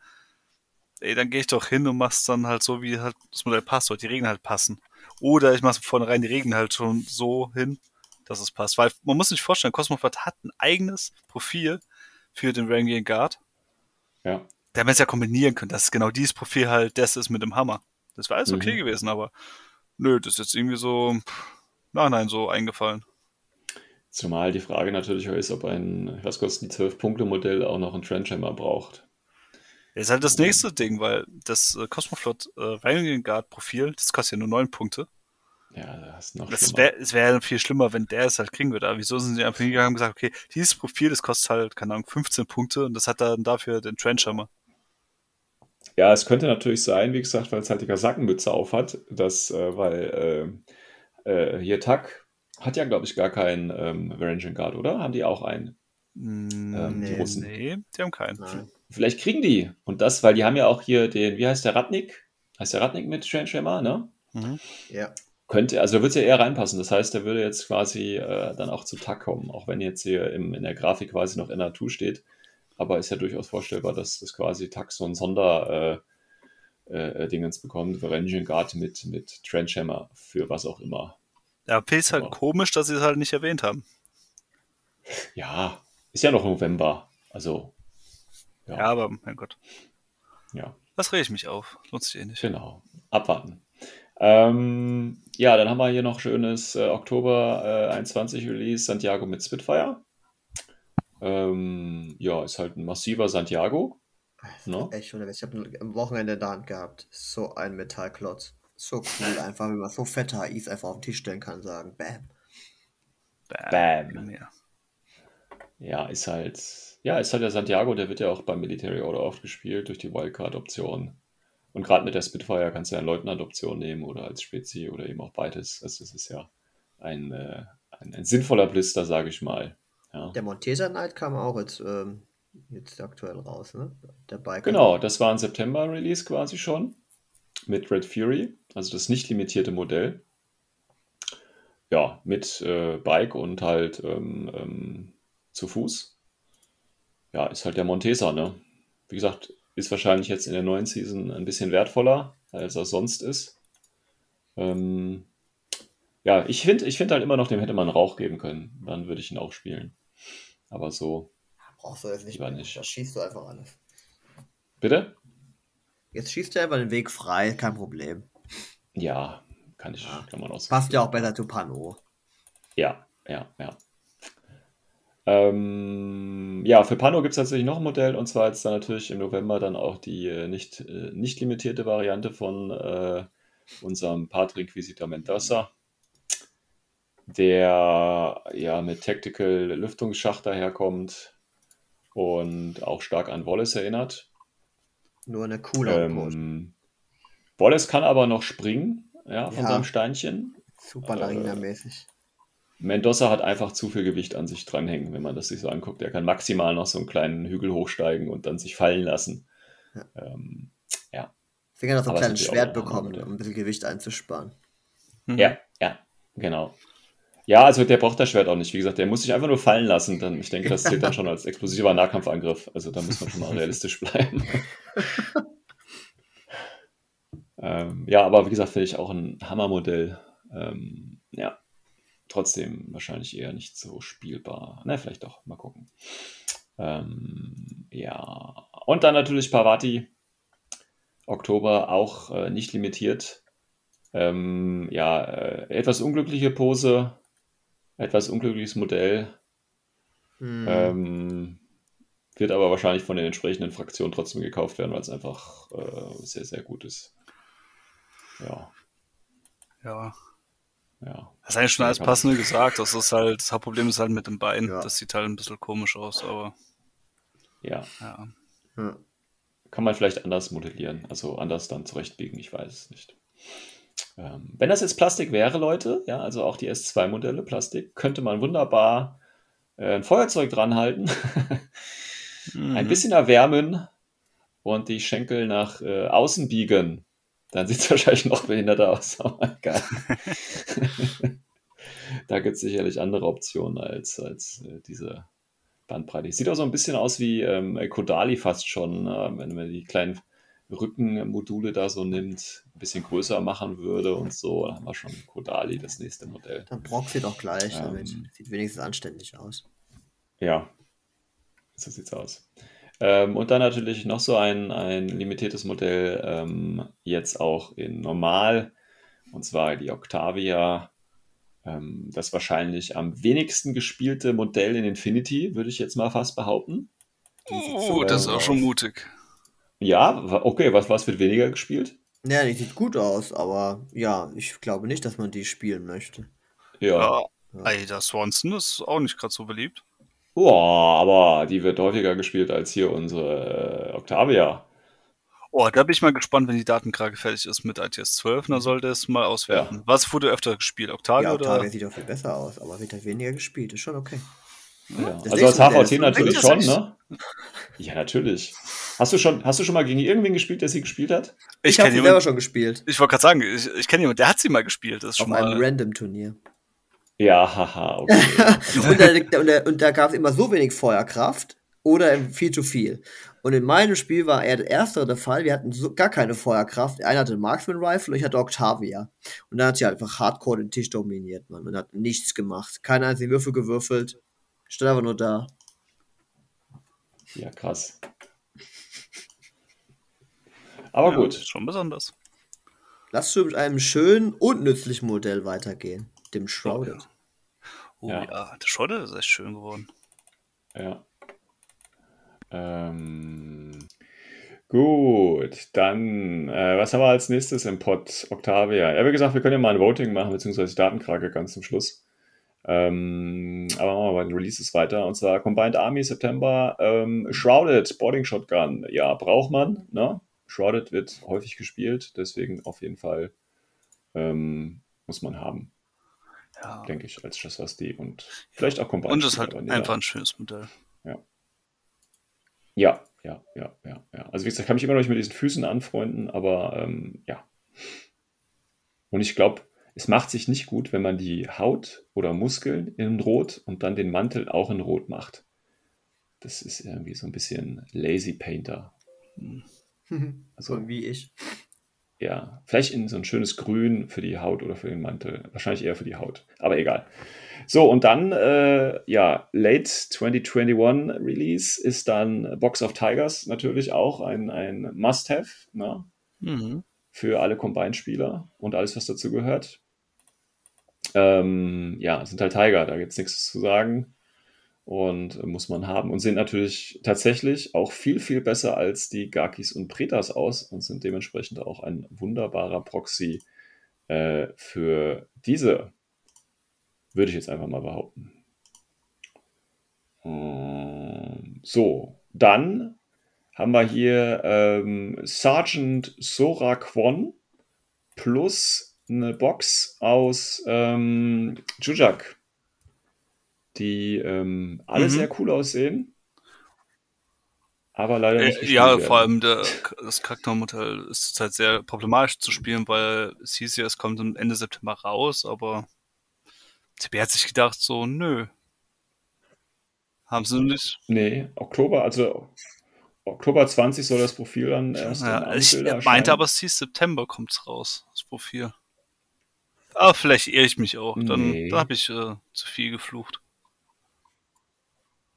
ey, dann gehe ich doch hin und mach's dann halt so, wie halt das Modell passt, oder die Regeln halt passen. Oder ich mache von vornherein die Regeln halt schon so hin, dass es passt. Weil man muss sich vorstellen, Cosmofort hat ein eigenes Profil für den Rangian Guard. Ja. Da haben wir es ja kombinieren können, dass genau dieses Profil halt das ist mit dem Hammer. Das wäre alles okay Mhm. gewesen, aber nö, das ist jetzt irgendwie so, nein, nein, so eingefallen. Zumal die Frage natürlich auch ist, ob ein, was kostet ein 12-Punkte-Modell auch noch einen Trenchhammer braucht. Das ist halt das nächste Ding, weil das äh, Cosmoflot äh, Guard Profil, das kostet ja nur neun Punkte. Ja, das ist noch Das schlimmer. wäre es wär viel schlimmer, wenn der es halt kriegen würde. Aber wieso sind sie einfach hingegangen und gesagt, okay, dieses Profil, das kostet halt, keine Ahnung, 15 Punkte und das hat dann dafür den Trenchhammer. Ja, es könnte natürlich sein, wie gesagt, weil es halt die Kasackenmütze aufhat, dass, äh, weil äh, äh, hier Tak hat ja, glaube ich, gar keinen ähm, Varangian Guard, oder? Haben die auch einen? Mm, Ähm, die nee, Russen. nee, die haben keinen. Nein. Vielleicht kriegen die. Und das, weil die haben ja auch hier den, wie heißt der Ratnik? Heißt der Ratnik mit Trenchhammer, ne? Mhm. Ja. Könnte, also da würde es ja eher reinpassen. Das heißt, der würde jetzt quasi äh, dann auch zu Tak kommen, auch wenn jetzt hier im, in der Grafik quasi noch NR2 steht. Aber ist ja durchaus vorstellbar, dass das quasi ein Sonder, äh, äh Dingens bekommt. Varangian Guard mit, mit Trenchhammer für was auch immer. Ja, P ist halt Aber- komisch, dass sie es halt nicht erwähnt haben. Ja, ist ja noch November. Also, Ja, ja, aber, mein Gott. ja. Was rege ich mich auf? Nutzt ihr eh nicht. Genau, abwarten. Ähm, ja, dann haben wir hier noch schönes äh, Oktober äh, 21 Release Santiago mit Spitfire. Ähm, ja, ist halt ein massiver Santiago. Ne? Echt, oder? Ich habe am Wochenende in der Hand gehabt. So ein Metallklotz. So cool einfach, wie man so fette HIs einfach auf den Tisch stellen kann, sagen. Bam. Bam. Ja. Ja, ist halt, ja, ist halt der Santiago, der wird ja auch beim Military Order oft gespielt durch die Wildcard-Option. Und gerade mit der Spitfire kannst du ja eine Leutnant-Option nehmen oder als Spezi oder eben auch beides. Also es ist ja ein, äh, ein, ein sinnvoller Blister, sage ich mal. Ja. Der Montesa Knight kam auch jetzt, ähm, jetzt aktuell raus, ne? Der Biker. Genau, das war ein September-Release quasi schon mit Red Fury, also das nicht limitierte Modell. Ja, mit äh, Bike und halt ähm, ähm, zu Fuß. Ja, ist halt der Montesa, ne? Wie gesagt, ist wahrscheinlich jetzt in der neuen Season ein bisschen wertvoller, als er sonst ist. Ähm, ja, ich finde ich find halt immer noch, dem hätte man Rauch geben können. Dann würde ich ihn auch spielen. Aber so, Brauchst du jetzt nicht mehr. nicht. Da schießt du einfach alles. bitte? Jetzt schießt du einfach den Weg frei, kein Problem. Ja, kann ich, Ja. kann man auch Passt ja auch besser zu Pano. Ja, ja, ja. Ähm, ja, für Pano gibt es tatsächlich noch ein Modell und zwar jetzt dann natürlich im November dann auch die äh, nicht, äh, nicht limitierte Variante von äh, unserem Patrick Mendoza, der ja mit Tactical Lüftungsschacht daherkommt und auch stark an Wallace erinnert. Nur eine coole. Ähm, Wallace kann aber noch springen, ja, von Ja. seinem Steinchen. Super Larina-mäßig. Mendoza hat einfach zu viel Gewicht an sich dranhängen, wenn man das sich so anguckt. Er kann maximal noch so einen kleinen Hügel hochsteigen und dann sich fallen lassen. Ja. Ähm, Deswegen hat er so ein kleines Schwert auch bekommen, um ein bisschen Gewicht einzusparen. Mhm. ja, ja, genau. Ja, also der braucht das Schwert auch nicht. Wie gesagt, der muss sich einfach nur fallen lassen. Dann, ich denke, das zählt dann schon als explosiver Nahkampfangriff. Also da muss man schon mal realistisch bleiben. ähm, ja, aber wie gesagt, finde ich auch ein Hammermodell. Ähm, ja, trotzdem wahrscheinlich eher nicht so spielbar. Na, vielleicht doch. Mal gucken. Ähm, ja, und dann natürlich Pavati. Oktober auch äh, nicht limitiert. Ähm, ja, äh, etwas unglückliche Pose, etwas unglückliches Modell. Hm. Ähm, wird aber wahrscheinlich von den entsprechenden Fraktionen trotzdem gekauft werden, weil es einfach äh, sehr, sehr gut ist. Ja, Ja. ja. Das ist eigentlich schon alles passende gesagt. Das ist halt, das Hauptproblem ist halt mit dem Bein. Ja. Das sieht halt ein bisschen komisch aus, aber Ja, ja. Ja. kann man vielleicht anders modellieren, also anders dann zurechtbiegen, ich weiß es nicht. Ähm, wenn das jetzt Plastik wäre, Leute, ja, also auch die S2-Modelle Plastik, könnte man wunderbar äh, ein Feuerzeug dranhalten, ein Mhm. bisschen erwärmen und die Schenkel nach äh, außen biegen. Dann sieht es wahrscheinlich noch behinderter aus. Aber geil. da gibt es sicherlich andere Optionen als, als äh, diese Bandbreite. Sieht auch so ein bisschen aus wie ähm, Kodali fast schon, äh, wenn man die kleinen Rückenmodule da so nimmt, ein bisschen größer machen würde und so. Dann haben wir schon Kodali, das nächste Modell. Dann Brock sieht auch gleich. Ähm. damit. Sieht wenigstens anständig aus. Ja, so sieht's aus. Ähm, und dann natürlich noch so ein, ein limitiertes Modell, ähm, jetzt auch in normal, und zwar die Octavia. Ähm, das wahrscheinlich am wenigsten gespielte Modell in Infinity, würde ich jetzt mal fast behaupten. Oh, das ist auch schon mutig. Ja, okay, was, was wird weniger gespielt? Ja, die sieht gut aus, aber ja, ich glaube nicht, dass man die spielen möchte. Ja. Ja. Alter, Swanson ist auch nicht gerade so beliebt. Boah, aber die wird häufiger gespielt als hier unsere äh, Octavia. Oh, da bin ich mal gespannt, wenn die Datenkrake fertig ist mit ITS 12, dann sollte es mal auswerten. Was wurde öfter gespielt? Octavia Ja, oder? Octavia sieht auch viel besser aus, aber wird halt weniger gespielt. Ist schon okay. Ja. Also als HVT natürlich schon, ne? Ja, natürlich. Hast du schon, hast du schon mal gegen irgendwen gespielt, der sie gespielt hat? Ich, Ich habe kenne sie selber jemanden, schon gespielt. ich wollte gerade sagen, ich, ich kenne jemanden, der hat sie mal gespielt. Das ist Auf schon einem mal. Random-Turnier. Ja, haha, okay. und da, und da, und da gab es immer so wenig Feuerkraft oder viel zu viel. Und in meinem Spiel war eher der erste der Fall. Wir hatten so, gar keine Feuerkraft. Einer hatte einen Marksman Rifle und ich hatte Octavia. Und dann hat sie einfach hardcore den Tisch dominiert, Mann. Und hat nichts gemacht. Keine einzigen Würfel gewürfelt. Stand einfach nur da. Ja, krass. Aber Ja, gut. ist Schon besonders. Lass uns mit einem schönen und nützlichen Modell weitergehen. Dem Shrouded. Oh Ja. ja, der Schotte ist echt schön geworden. Ja. Ähm, gut, dann, äh, was haben wir als nächstes im Pod? Octavia. Ja, wie gesagt, wir können ja mal ein Voting machen, beziehungsweise Datenkrake ganz zum Schluss. Ähm, aber machen wir bei den Releases weiter. Und zwar Combined Army September, ähm, Shrouded, Boarding Shotgun. Ja, braucht man, ne? Shrouded wird häufig gespielt, deswegen auf jeden Fall ähm, muss man haben, Ja. denke ich, als die und vielleicht auch Combined. Und es ist halt einfach ein schönes Modell. Ja, ja, ja, ja, ja. Also wie gesagt, kann mich immer noch nicht mit diesen Füßen anfreunden, aber ähm, ja. Und ich glaube, es macht sich nicht gut, wenn man die Haut oder Muskeln in Rot und dann den Mantel auch in Rot macht. Das ist irgendwie so ein bisschen Lazy Painter. Also, So wie ich. ja, vielleicht in so ein schönes Grün für die Haut oder für den Mantel. Wahrscheinlich eher für die Haut, aber egal. So, und dann, äh, ja, Late 2021 Release ist dann Box of Tigers natürlich auch ein, ein Must-Have ne, Mhm. für alle Combine-Spieler und alles, was dazu gehört. Ähm, ja, sind halt Tiger, da gibt es nichts zu sagen und äh, muss man haben und sehen natürlich tatsächlich auch viel, viel besser als die Gakis und Pretas aus und sind dementsprechend auch ein wunderbarer Proxy äh, für diese, würde ich jetzt einfach mal behaupten. Ähm, so, dann haben wir hier ähm, Sergeant Sora Kwon plus eine Box aus ähm, Jujak, die ähm, alle Mhm. sehr cool aussehen, aber leider nicht Äh, ja, werden. vor allem der, das Charaktermodell ist zurzeit sehr problematisch zu spielen, weil es hieß ja, es kommt Ende September raus, aber CB hat sich gedacht, so, nö. Haben sie nicht. Nee, Oktober, also Oktober 20 soll das Profil dann erst Ja, ich meinte aber, es hieß September kommt's raus, das Profil. Aber vielleicht irre ich mich auch. Dann, Nee. dann habe ich äh, zu viel geflucht.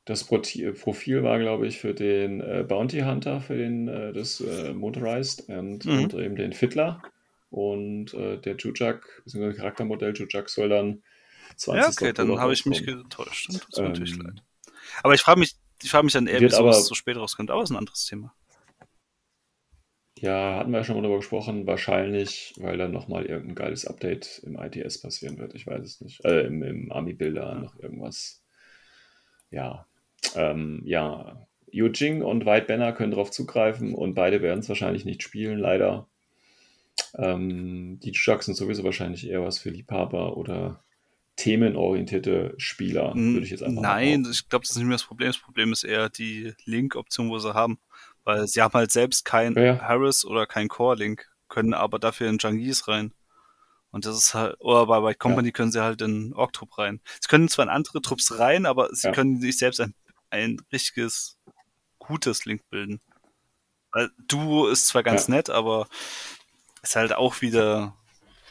Das Profil war, glaube ich, für den äh, Bounty Hunter, für den äh, das äh, Motorized und, Mhm. und eben den Fiddler. Und äh, der Jujak, beziehungsweise Charaktermodell Jujak soll dann 20. Ja, okay, dann habe ich mich getäuscht. Dann tut's mir natürlich Ähm, leid. Aber ich frage mich, ich frage mich dann eher, wieso es so spät rauskommt. Aber ist ein anderes Thema. Ja, hatten wir ja schon mal darüber gesprochen. Wahrscheinlich, weil dann nochmal irgendein geiles Update im ITS passieren wird. Ich weiß es nicht. Äh, im, im Army-Builder noch irgendwas. Ja. Ähm, ja. Yujing und White Banner können darauf zugreifen und beide werden es wahrscheinlich nicht spielen, leider. Ähm, die Jugs sind sowieso wahrscheinlich eher was für Liebhaber oder themenorientierte Spieler, würde ich jetzt einfach Nein, ich glaube, das ist nicht mehr das Problem. Das Problem ist eher die Link-Option, wo sie haben. Weil sie haben halt selbst kein Ja, ja. Harris oder kein Core-Link, können aber dafür in Jangis rein. Und das ist halt, oder bei White Company können sie halt in Ork-Trupp rein. Sie können zwar in andere Trupps rein, aber sie Ja. können sich selbst ein, ein richtiges, gutes Link bilden. Weil Duo ist zwar ganz Ja. nett, aber ist halt auch wieder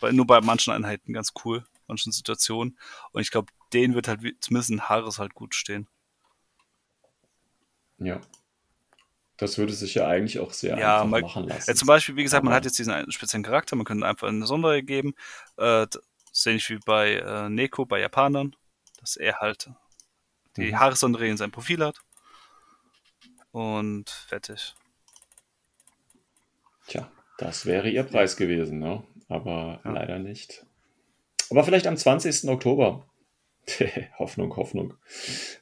bei, nur bei manchen Einheiten ganz cool, manchen Situationen. Und ich glaube, denen wird halt zumindest ein Haares halt gut stehen. Ja. Das würde sich ja eigentlich auch sehr Ja, einfach mal- machen lassen. Ja, zum Beispiel, wie gesagt, man hat jetzt diesen speziellen Charakter, man könnte einfach eine Sonderregel geben. Äh, ist ähnlich wie bei äh, Neko, bei Japanern, dass er halt die Mhm. Haaressonderregel in seinem Profil hat. Und fertig. Tja, das wäre ihr Preis gewesen, ne? aber Ja. leider nicht. Aber vielleicht am 20. Oktober. Hoffnung, Hoffnung.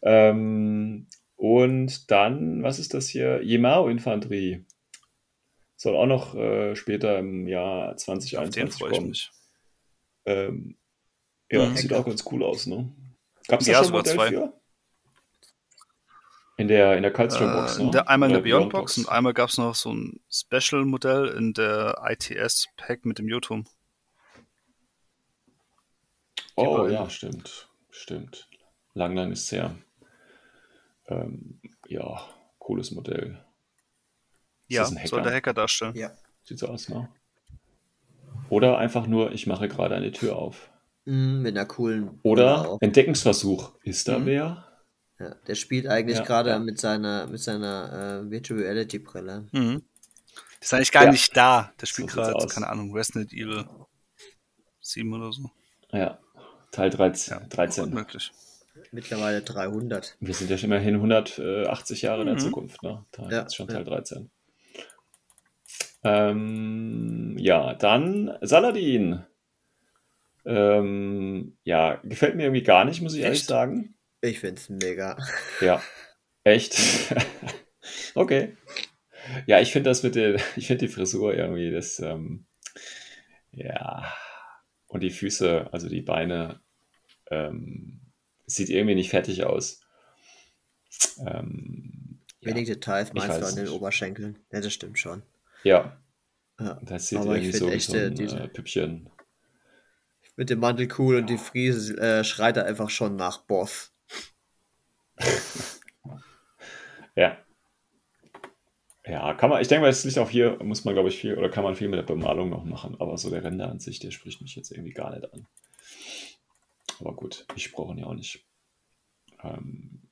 Ähm, und dann, was ist das hier? Yemao-Infanterie. Soll auch noch äh, später im Jahr Auf den 2021 freue ich kommen. mich. Ähm, ja, Mhm. sieht auch ganz cool aus, ne? Gab es da Ja, schon ein Modell zwei. für? In der, in der Coldstream-Box, Äh, ne? der, einmal in der Oder Beyond-Box und einmal gab es noch so ein Special-Modell in der ITS-Pack mit dem Jotum. Oh ja, stimmt. Stimmt. Lang, lang ist her. Ähm, ja, cooles Modell. Ja, soll der Hacker darstellen. Ja. Sieht so aus, ne? Oder einfach nur, ich mache gerade eine Tür auf. Mm, mit einer coolen. Oder. Entdeckungsversuch. Ist da Mhm. wer? Ja, der spielt eigentlich Ja, gerade mit seiner, mit seiner äh, Virtual Reality Brille. Mhm. Das ist eigentlich gar Ja. nicht da. Der spielt So gerade, keine Ahnung, Resident Evil 7 oder so. Ja, Teil 13. Ja, 13. gut möglich. Mittlerweile 300. Wir sind ja schon immerhin 180 Jahre in der Mhm. Zukunft. Ne? Teil, Ja, jetzt schon ja. Teil 13. Ähm, ja, dann Saladin. Ähm, ja, gefällt mir irgendwie gar nicht, muss ich ehrlich Echt? sagen. Ich find's mega. Ja, echt. okay. Ja, ich finde das mit der, ich finde die Frisur irgendwie, das, ähm, ja, und die Füße, also die Beine, ähm, sieht irgendwie nicht fertig aus. Ähm, ja, Wenig Details ich meinst du an den nicht. Oberschenkeln. Ja, das stimmt schon. ja, Ja. das sieht Aber ich irgendwie so echt, so äh, ein äh, Püppchen. Mit dem Mantel cool und die Friese äh, schreit er einfach schon nach Boss. Ja. Ja, kann man, ich denke mal, das liegt auch hier, muss man, glaube ich, viel, oder kann man viel mit der Bemalung noch machen, aber so der Render an sich, der spricht mich jetzt irgendwie gar nicht an. Aber gut, ich brauche ihn ja auch nicht. Ähm,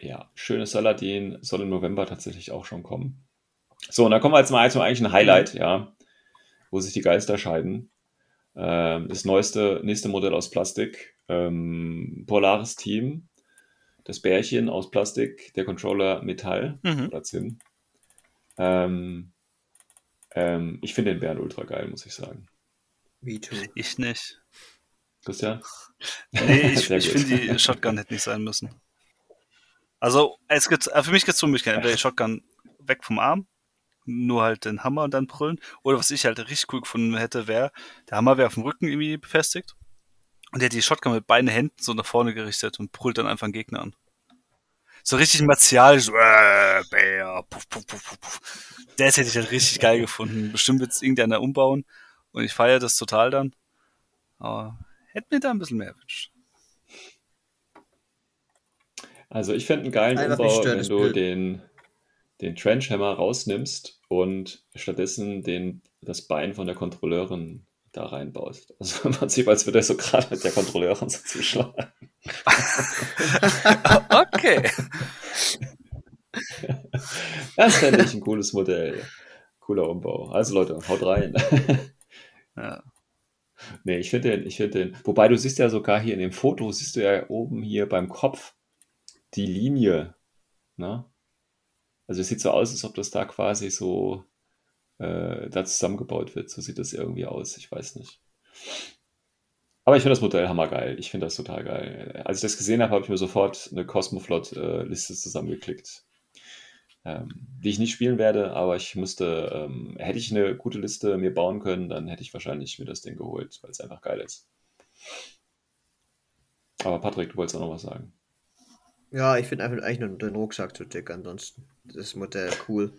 ja, schönes Saladin soll im November tatsächlich auch schon kommen. So, und dann kommen wir jetzt mal zum eigentlichen Highlight, ja, wo sich die Geister scheiden. Ähm, das neueste, nächste Modell aus Plastik, ähm, Polaris Team, das Bärchen aus Plastik, der Controller Metall Mhm. oder Zinn. Ähm, ähm, ich finde den Bären ultra geil, muss ich sagen. Me too. Ich nicht. Christian? Nee, ich, ich finde, die Shotgun hätte nicht sein müssen. Also, es gibt, äh, für mich gibt es Möglichkeiten. Entweder die Shotgun weg vom Arm, nur halt den Hammer und dann brüllen. Oder was ich halt richtig cool gefunden hätte, wäre, der Hammer wäre auf dem Rücken irgendwie befestigt. Und der hat die Shotgun mit beiden Händen so nach vorne gerichtet und brüllt dann einfach einen Gegner an. So richtig martialisch, so, äh, Bär, puff, puff, puff, puff, puff. Das hätte ich halt richtig geil gefunden. Bestimmt wird es irgendeiner umbauen. Und ich feiere das total dann. Aber hätte mir da ein bisschen mehr erwünscht. Also ich fände einen geilen Einfach Umbau, stört wenn du Bild. den, den Trenchhammer rausnimmst und stattdessen den, das Bein von der Kontrolleurin da reinbaust. Also im Prinzip, als würde er so gerade mit der Kontrolleurin so zuschlagen. Okay. Das fände ich ein cooles Modell. Cooler Umbau. Also Leute, haut rein. Ja. Nee, ich finde den, ich den. Wobei du siehst ja sogar hier in dem Foto, siehst du ja oben hier beim Kopf die Linie. Ne? Also es sieht so aus, als ob das da quasi so äh, da zusammengebaut wird. So sieht das irgendwie aus. Ich weiß nicht. Aber ich finde das Modell hammergeil. Ich finde das total geil. Als ich das gesehen habe, habe ich mir sofort eine Cosmoflot-Liste zusammengeklickt. Ähm, die ich nicht spielen werde, aber ich musste, ähm, hätte ich eine gute Liste mir bauen können, dann hätte ich wahrscheinlich mir das Ding geholt, weil es einfach geil ist. Aber Patrick, du wolltest auch noch was sagen. Ja, ich finde einfach eigentlich nur den Rucksack zu dick ansonsten. Das Modell cool.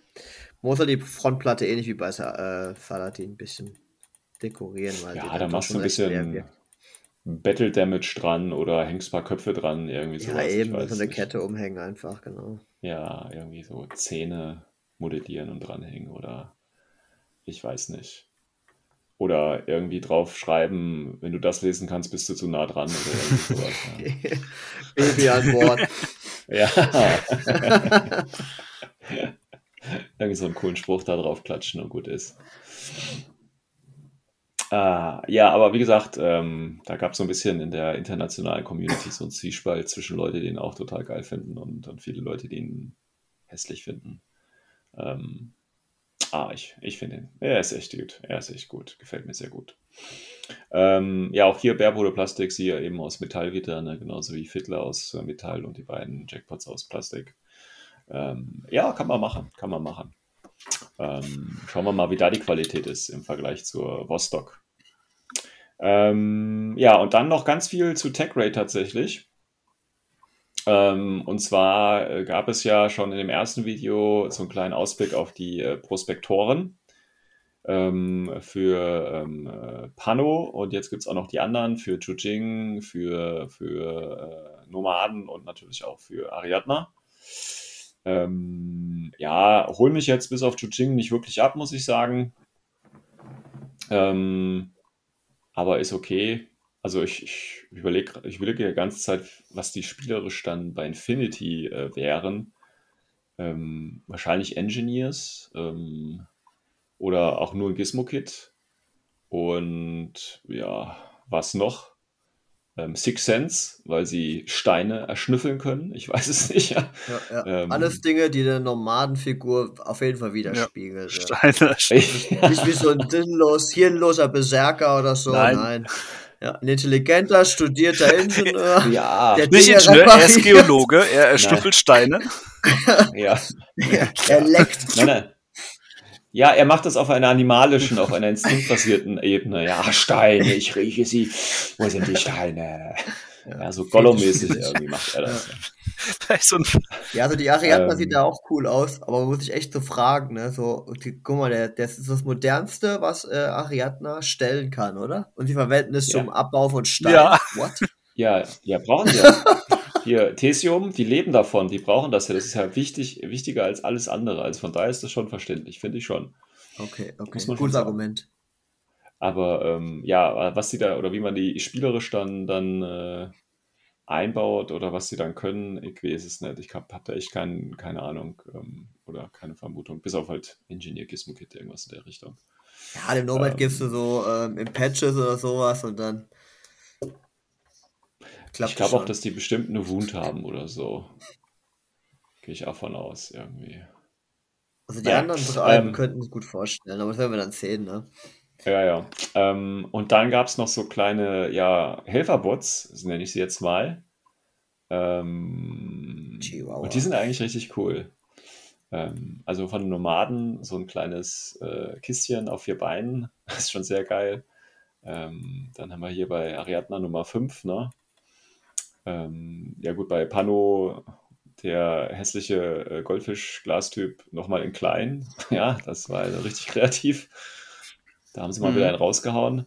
Man muss halt die Frontplatte ähnlich wie bei äh, Saladin ein bisschen dekorieren, weil Ja, da machst du ein bisschen. Battle Damage dran oder hängst ein paar Köpfe dran, irgendwie Ja, sowas. ich eben, so eine nicht. Kette umhängen einfach, genau. Ja, irgendwie so Zähne modellieren und dranhängen oder ich weiß nicht. Oder irgendwie drauf schreiben, wenn du das lesen kannst, bist du zu nah dran oder irgendwie sowas. Baby an Bord. Ja. ja. Irgendwie so einen coolen Spruch da drauf klatschen und gut ist. Ah, ja, aber wie gesagt, ähm, da gab es so ein bisschen in der internationalen Community so einen Zwiespalt zwischen Leute, die ihn auch total geil finden und, und viele Leute, die ihn hässlich finden. Ähm, ah, ich, ich finde ihn. Er ist echt gut. Er ist echt gut. Gefällt mir sehr gut. Ähm, ja, auch hier Bärbode Plastik, sie ja eben aus Metall wieder, ne? genauso wie Fiddler aus äh, Metall und die beiden Jackpots aus Plastik. Ähm, ja, kann man machen, kann man machen. Ähm, schauen wir mal, wie da die Qualität ist im Vergleich zur Vostok. Ähm, ja, und dann noch ganz viel zu TechRate tatsächlich. Ähm, und zwar äh, gab es ja schon in dem ersten Video so einen kleinen Ausblick auf die äh, Prospektoren ähm, für ähm, äh, Pano und jetzt gibt es auch noch die anderen für Chujing, für, für äh, Nomaden und natürlich auch für Ariadna. Ähm, ja, hol mich jetzt bis auf Chuching nicht wirklich ab, muss ich sagen. Ähm, aber ist okay. Also ich, ich überlege ich überleg die ganze Zeit, was die spielerisch dann bei Infinity äh, wären. Ähm, wahrscheinlich Engineers ähm, oder auch nur ein Gizmo-Kit. Und ja, was noch? Ähm, Six Sense, weil sie Steine erschnüffeln können. Ich weiß es nicht. Ja. Ja, ja. Ähm, Alles Dinge, die der Nomadenfigur auf jeden Fall widerspiegelt. Ja. Steine. Nicht wie so ein sinnlos, hirnloser Berserker oder so. Nein. Nein. Ja, ein intelligenter, studierter Ingenieur. ja, Der Nicht Dinge Ingenieur, er ist repariert. Geologe, er erschnüffelt Steine. ja. Er leckt. Nein, nein. Ja, er macht das auf einer animalischen, auf einer instinktbasierten Ebene. Ja, Steine, ich rieche sie. Wo sind die Steine? Ja, so Gollum-mäßig irgendwie macht er das. Ein Ja, also die Ariadne Ähm. sieht ja auch cool aus, aber man muss sich echt so fragen, ne? So, die, guck mal, der, das ist das modernste, was äh, Ariadna stellen kann, oder? Und sie verwenden es Ja. zum Abbau von Stein. Ja. What? Ja, ja, brauchen sie ja. Hier, Thesium, die leben davon, die brauchen das ja. Das ist ja wichtig, wichtiger als alles andere. Also von daher ist das schon verständlich, finde ich schon. Okay, okay. Gutes. Argument. Aber ähm, ja, was sie da oder wie man die spielerisch dann, dann äh, einbaut oder was sie dann können, ich weiß es nicht. Ich habe hab da echt kein, keine Ahnung ähm, oder keine Vermutung. Bis auf halt Engineer Gizmo Kit, irgendwas in der Richtung. Ja, dem Nomad Ähm. gibst du so ähm, in Patches oder sowas und dann klappt ich glaube auch, dass die bestimmt eine Wund haben oder so. Gehe ich auch von aus, irgendwie. Also die Naja, anderen drei ähm, könnten es gut vorstellen, aber das werden wir dann sehen, ne? Ja, ja. Ähm, und dann gab es noch so kleine, ja, Helferbots, nenne ich sie jetzt mal. Ähm, und die sind eigentlich richtig cool. Ähm, also von den Nomaden so ein kleines äh, Kistchen auf vier Beinen, das ist schon sehr geil. Ähm, dann haben wir hier bei Ariadna Nummer 5, ne? Ähm, ja gut, bei Pano der hässliche äh, Goldfisch-Glastyp nochmal in klein. Ja, das war also richtig kreativ. Da haben sie mal Mhm. wieder einen rausgehauen.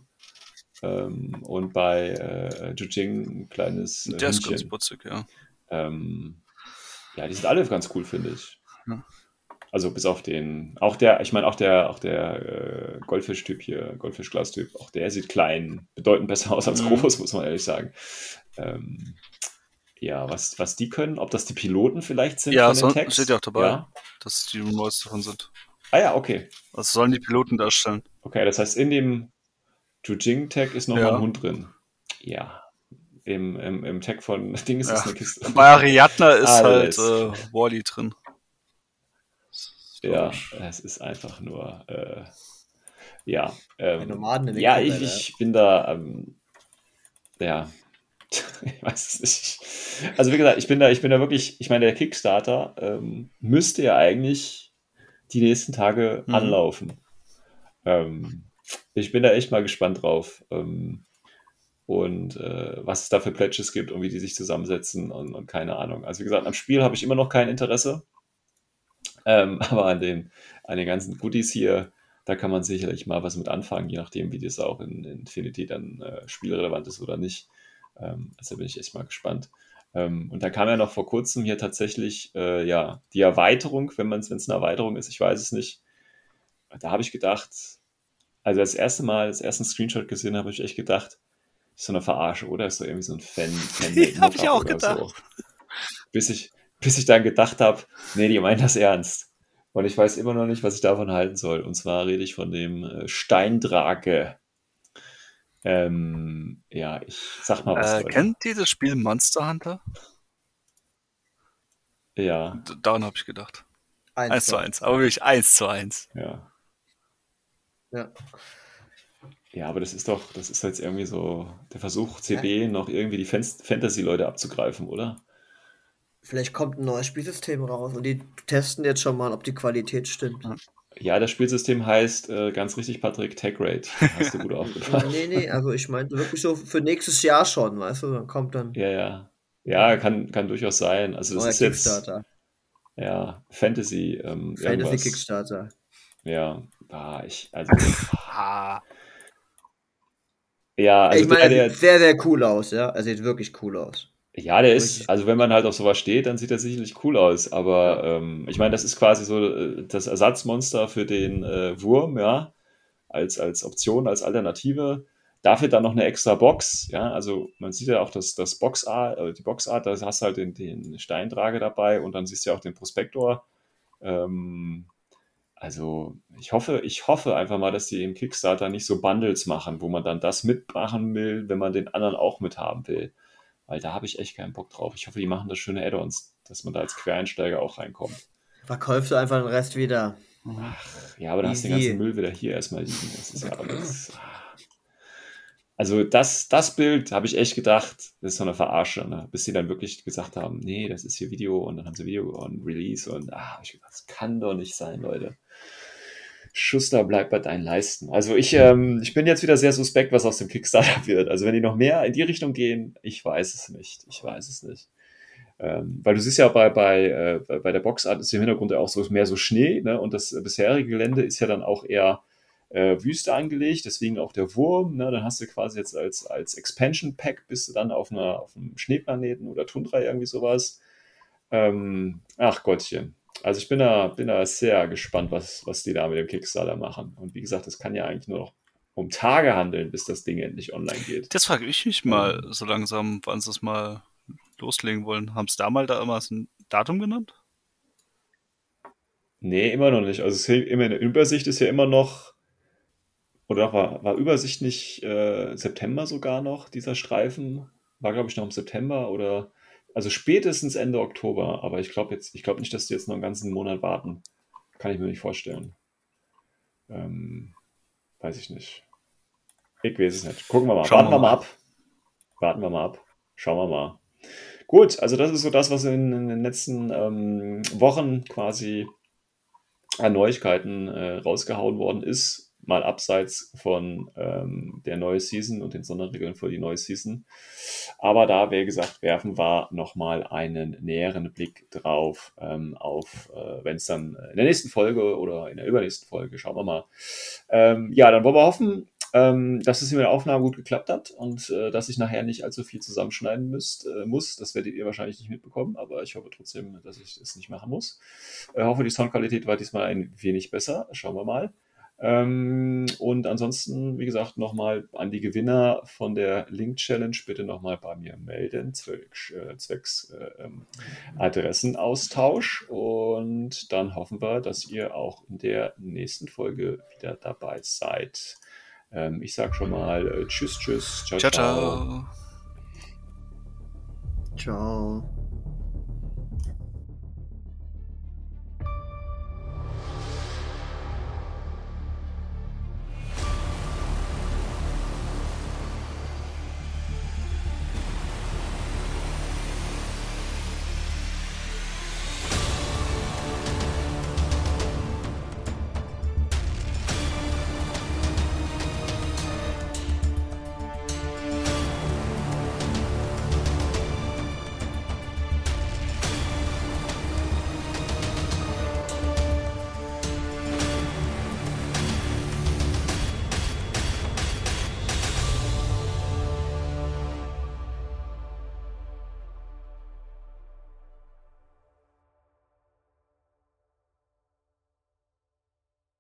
Ähm, und bei äh, Jujing ein kleines äh, Der ist ganz putzig, ja. Ähm, ja, die sind alle ganz cool, finde ich. Ja. Also bis auf den, auch der, ich meine, auch der, auch der äh, Goldfisch-Typ hier, Goldfisch-Glas-Typ, auch der sieht klein, bedeutend besser aus als Mhm. groß, muss man ehrlich sagen. Ähm, ja, was, was die können, ob das die Piloten vielleicht sind Ja, von so- den Tags? steht ja auch dabei. Ja? Dass die Rumors davon sind. Ah ja, okay. Was sollen die Piloten darstellen? Okay, das heißt, in dem Jujing-Tag ist nochmal Ja. ein Hund drin. Ja. Im, im, im Tag von Ding ist es Ja. eine Kiste. Bei Ariadna ist Alles. halt äh, Wally drin. Ja, es ist einfach nur, äh, ja. Ähm, Nomaden in ja, ich, ich bin da, ähm, ja, ich weiß es nicht. Also wie gesagt, ich bin da, ich bin da wirklich, ich meine, der Kickstarter ähm, müsste ja eigentlich die nächsten Tage Mhm. anlaufen. Ähm, ich bin da echt mal gespannt drauf. Ähm, und äh, was es da für Pledges gibt und wie die sich zusammensetzen und, und keine Ahnung. Also wie gesagt, am Spiel habe ich immer noch kein Interesse. Ähm, aber an den, an den ganzen Goodies hier, da kann man sicherlich mal was mit anfangen, je nachdem, wie das auch in, in Infinity dann äh, spielrelevant ist oder nicht. Ähm, also bin ich echt mal gespannt. Ähm, und da kam ja noch vor kurzem hier tatsächlich äh, ja, die Erweiterung, wenn es eine Erweiterung ist, ich weiß es nicht. Da habe ich gedacht, also das erste Mal, das ersten Screenshot gesehen habe, habe ich echt gedacht, ist so eine Verarsche, oder? Ist so irgendwie so ein Fan. Fan Ja, hab ich auch gedacht. So. Bis ich, bis ich dann gedacht habe, nee, die meinen das ernst. Und ich weiß immer noch nicht, was ich davon halten soll. Und zwar rede ich von dem äh, Steindrake. Ähm, ja, ich sag mal was. Äh, kennt ihr das Spiel Monster Hunter? ja, D daran habe ich gedacht. Eins, 1 zu 1. Aber wirklich 1 zu 1. ja. Ja. Ja, aber das ist doch, das ist jetzt irgendwie so der Versuch, CB noch irgendwie die Fan Fantasy-Leute abzugreifen, oder? Vielleicht kommt ein neues Spielsystem raus und die testen jetzt schon mal, ob die Qualität stimmt. Ja, das Spielsystem heißt äh, ganz richtig, Patrick, Tag Rate. Hast du gut aufgepasst. nee, nee, also ich meinte wirklich so für nächstes Jahr schon, weißt du, dann kommt dann Ja, ja. Ja, kann, kann durchaus sein. Also das neuer ist jetzt Kickstarter. ja Fantasy, ähm, Fantasy irgendwas. Kickstarter. Ja, ah, ich, also ja, also ich meine, der, er der, sieht sehr, sehr cool aus, ja. Er sieht wirklich cool aus. Ja, der ist, also wenn man halt auf sowas steht, dann sieht er sicherlich cool aus. Aber ähm, ich meine, das ist quasi so äh, das Ersatzmonster für den äh, Wurm, ja, als, als Option, als Alternative. Dafür dann noch eine extra Box, ja, also man sieht ja auch das, das Boxart, äh, die Boxart, da hast du halt den, den Steintrage dabei und dann siehst du ja auch den Prospektor. Ähm, also ich hoffe, ich hoffe einfach mal, dass die im Kickstarter nicht so Bundles machen, wo man dann das mitmachen will, wenn man den anderen auch mithaben will. Weil da habe ich echt keinen Bock drauf. Ich hoffe, die machen das schöne Add-ons, dass man da als Quereinsteiger auch reinkommt. Verkaufst du einfach den Rest wieder. Ach, ja, aber dann hast du den ganzen Müll wieder hier erstmal liegen. Das ist ja alles. Also das, das Bild habe ich echt gedacht, das ist so eine Verarsche, ne? bis sie dann wirklich gesagt haben, nee, das ist hier Video und dann haben sie Video und Release und ah, ich gedacht, das kann doch nicht sein, Leute. Schuster bleibt bei deinen Leisten. Also ich, ähm, ich bin jetzt wieder sehr suspekt, was aus dem Kickstarter wird. Also wenn die noch mehr in die Richtung gehen, ich weiß es nicht. Ich weiß es nicht. Ähm, weil du siehst ja bei, bei, äh, bei der Boxart ist im Hintergrund ja auch so mehr so Schnee, ne? Und das bisherige Gelände ist ja dann auch eher äh, Wüste angelegt, deswegen auch der Wurm. Ne? Dann hast du quasi jetzt als, als Expansion Pack bist du dann auf, einer, auf einem Schneeplaneten oder Tundra irgendwie sowas. Ähm, ach Gottchen. Also ich bin da, bin da sehr gespannt, was, was die da mit dem Kickstarter machen. Und wie gesagt, es kann ja eigentlich nur noch um Tage handeln, bis das Ding endlich online geht. Das frage ich mich mal so langsam, wann sie es mal loslegen wollen. Haben sie da mal da immer ein Datum genannt? Nee, immer noch nicht. Also es ist immer in der Übersicht ist ja immer noch, oder war, war Übersicht nicht äh, September sogar noch, dieser Streifen? War, glaube ich, noch im September oder also spätestens Ende Oktober, aber ich glaube jetzt, ich glaube nicht, dass die jetzt noch einen ganzen Monat warten. Kann ich mir nicht vorstellen. Ähm, weiß ich nicht. Ich weiß es nicht. Gucken wir mal. Schauen Warten wir mal ab. Warten wir mal ab. Schauen wir mal. Gut, also das ist so das, was in, in den letzten ähm, Wochen quasi an Neuigkeiten äh, rausgehauen worden ist mal abseits von ähm, der neuen Season und den Sonderregeln für die neue Season. Aber da, wie gesagt, werfen wir nochmal einen näheren Blick drauf ähm, auf, äh, wenn es dann in der nächsten Folge oder in der übernächsten Folge, schauen wir mal. Ähm, ja, dann wollen wir hoffen, ähm, dass es mit der Aufnahme gut geklappt hat und äh, dass ich nachher nicht allzu viel zusammenschneiden müsst, äh, muss. Das werdet ihr wahrscheinlich nicht mitbekommen, aber ich hoffe trotzdem, dass ich es nicht machen muss. Ich äh, hoffe, die Soundqualität war diesmal ein wenig besser. Schauen wir mal. Ähm, und ansonsten, wie gesagt, nochmal an die Gewinner von der Link Challenge bitte nochmal bei mir melden, zwecks, äh, zwecks äh, ähm, Adressenaustausch. Und dann hoffen wir, dass ihr auch in der nächsten Folge wieder dabei seid. Ähm, ich sage schon mal äh, Tschüss, Tschüss, ciao, ciao. Ciao. ciao. ciao.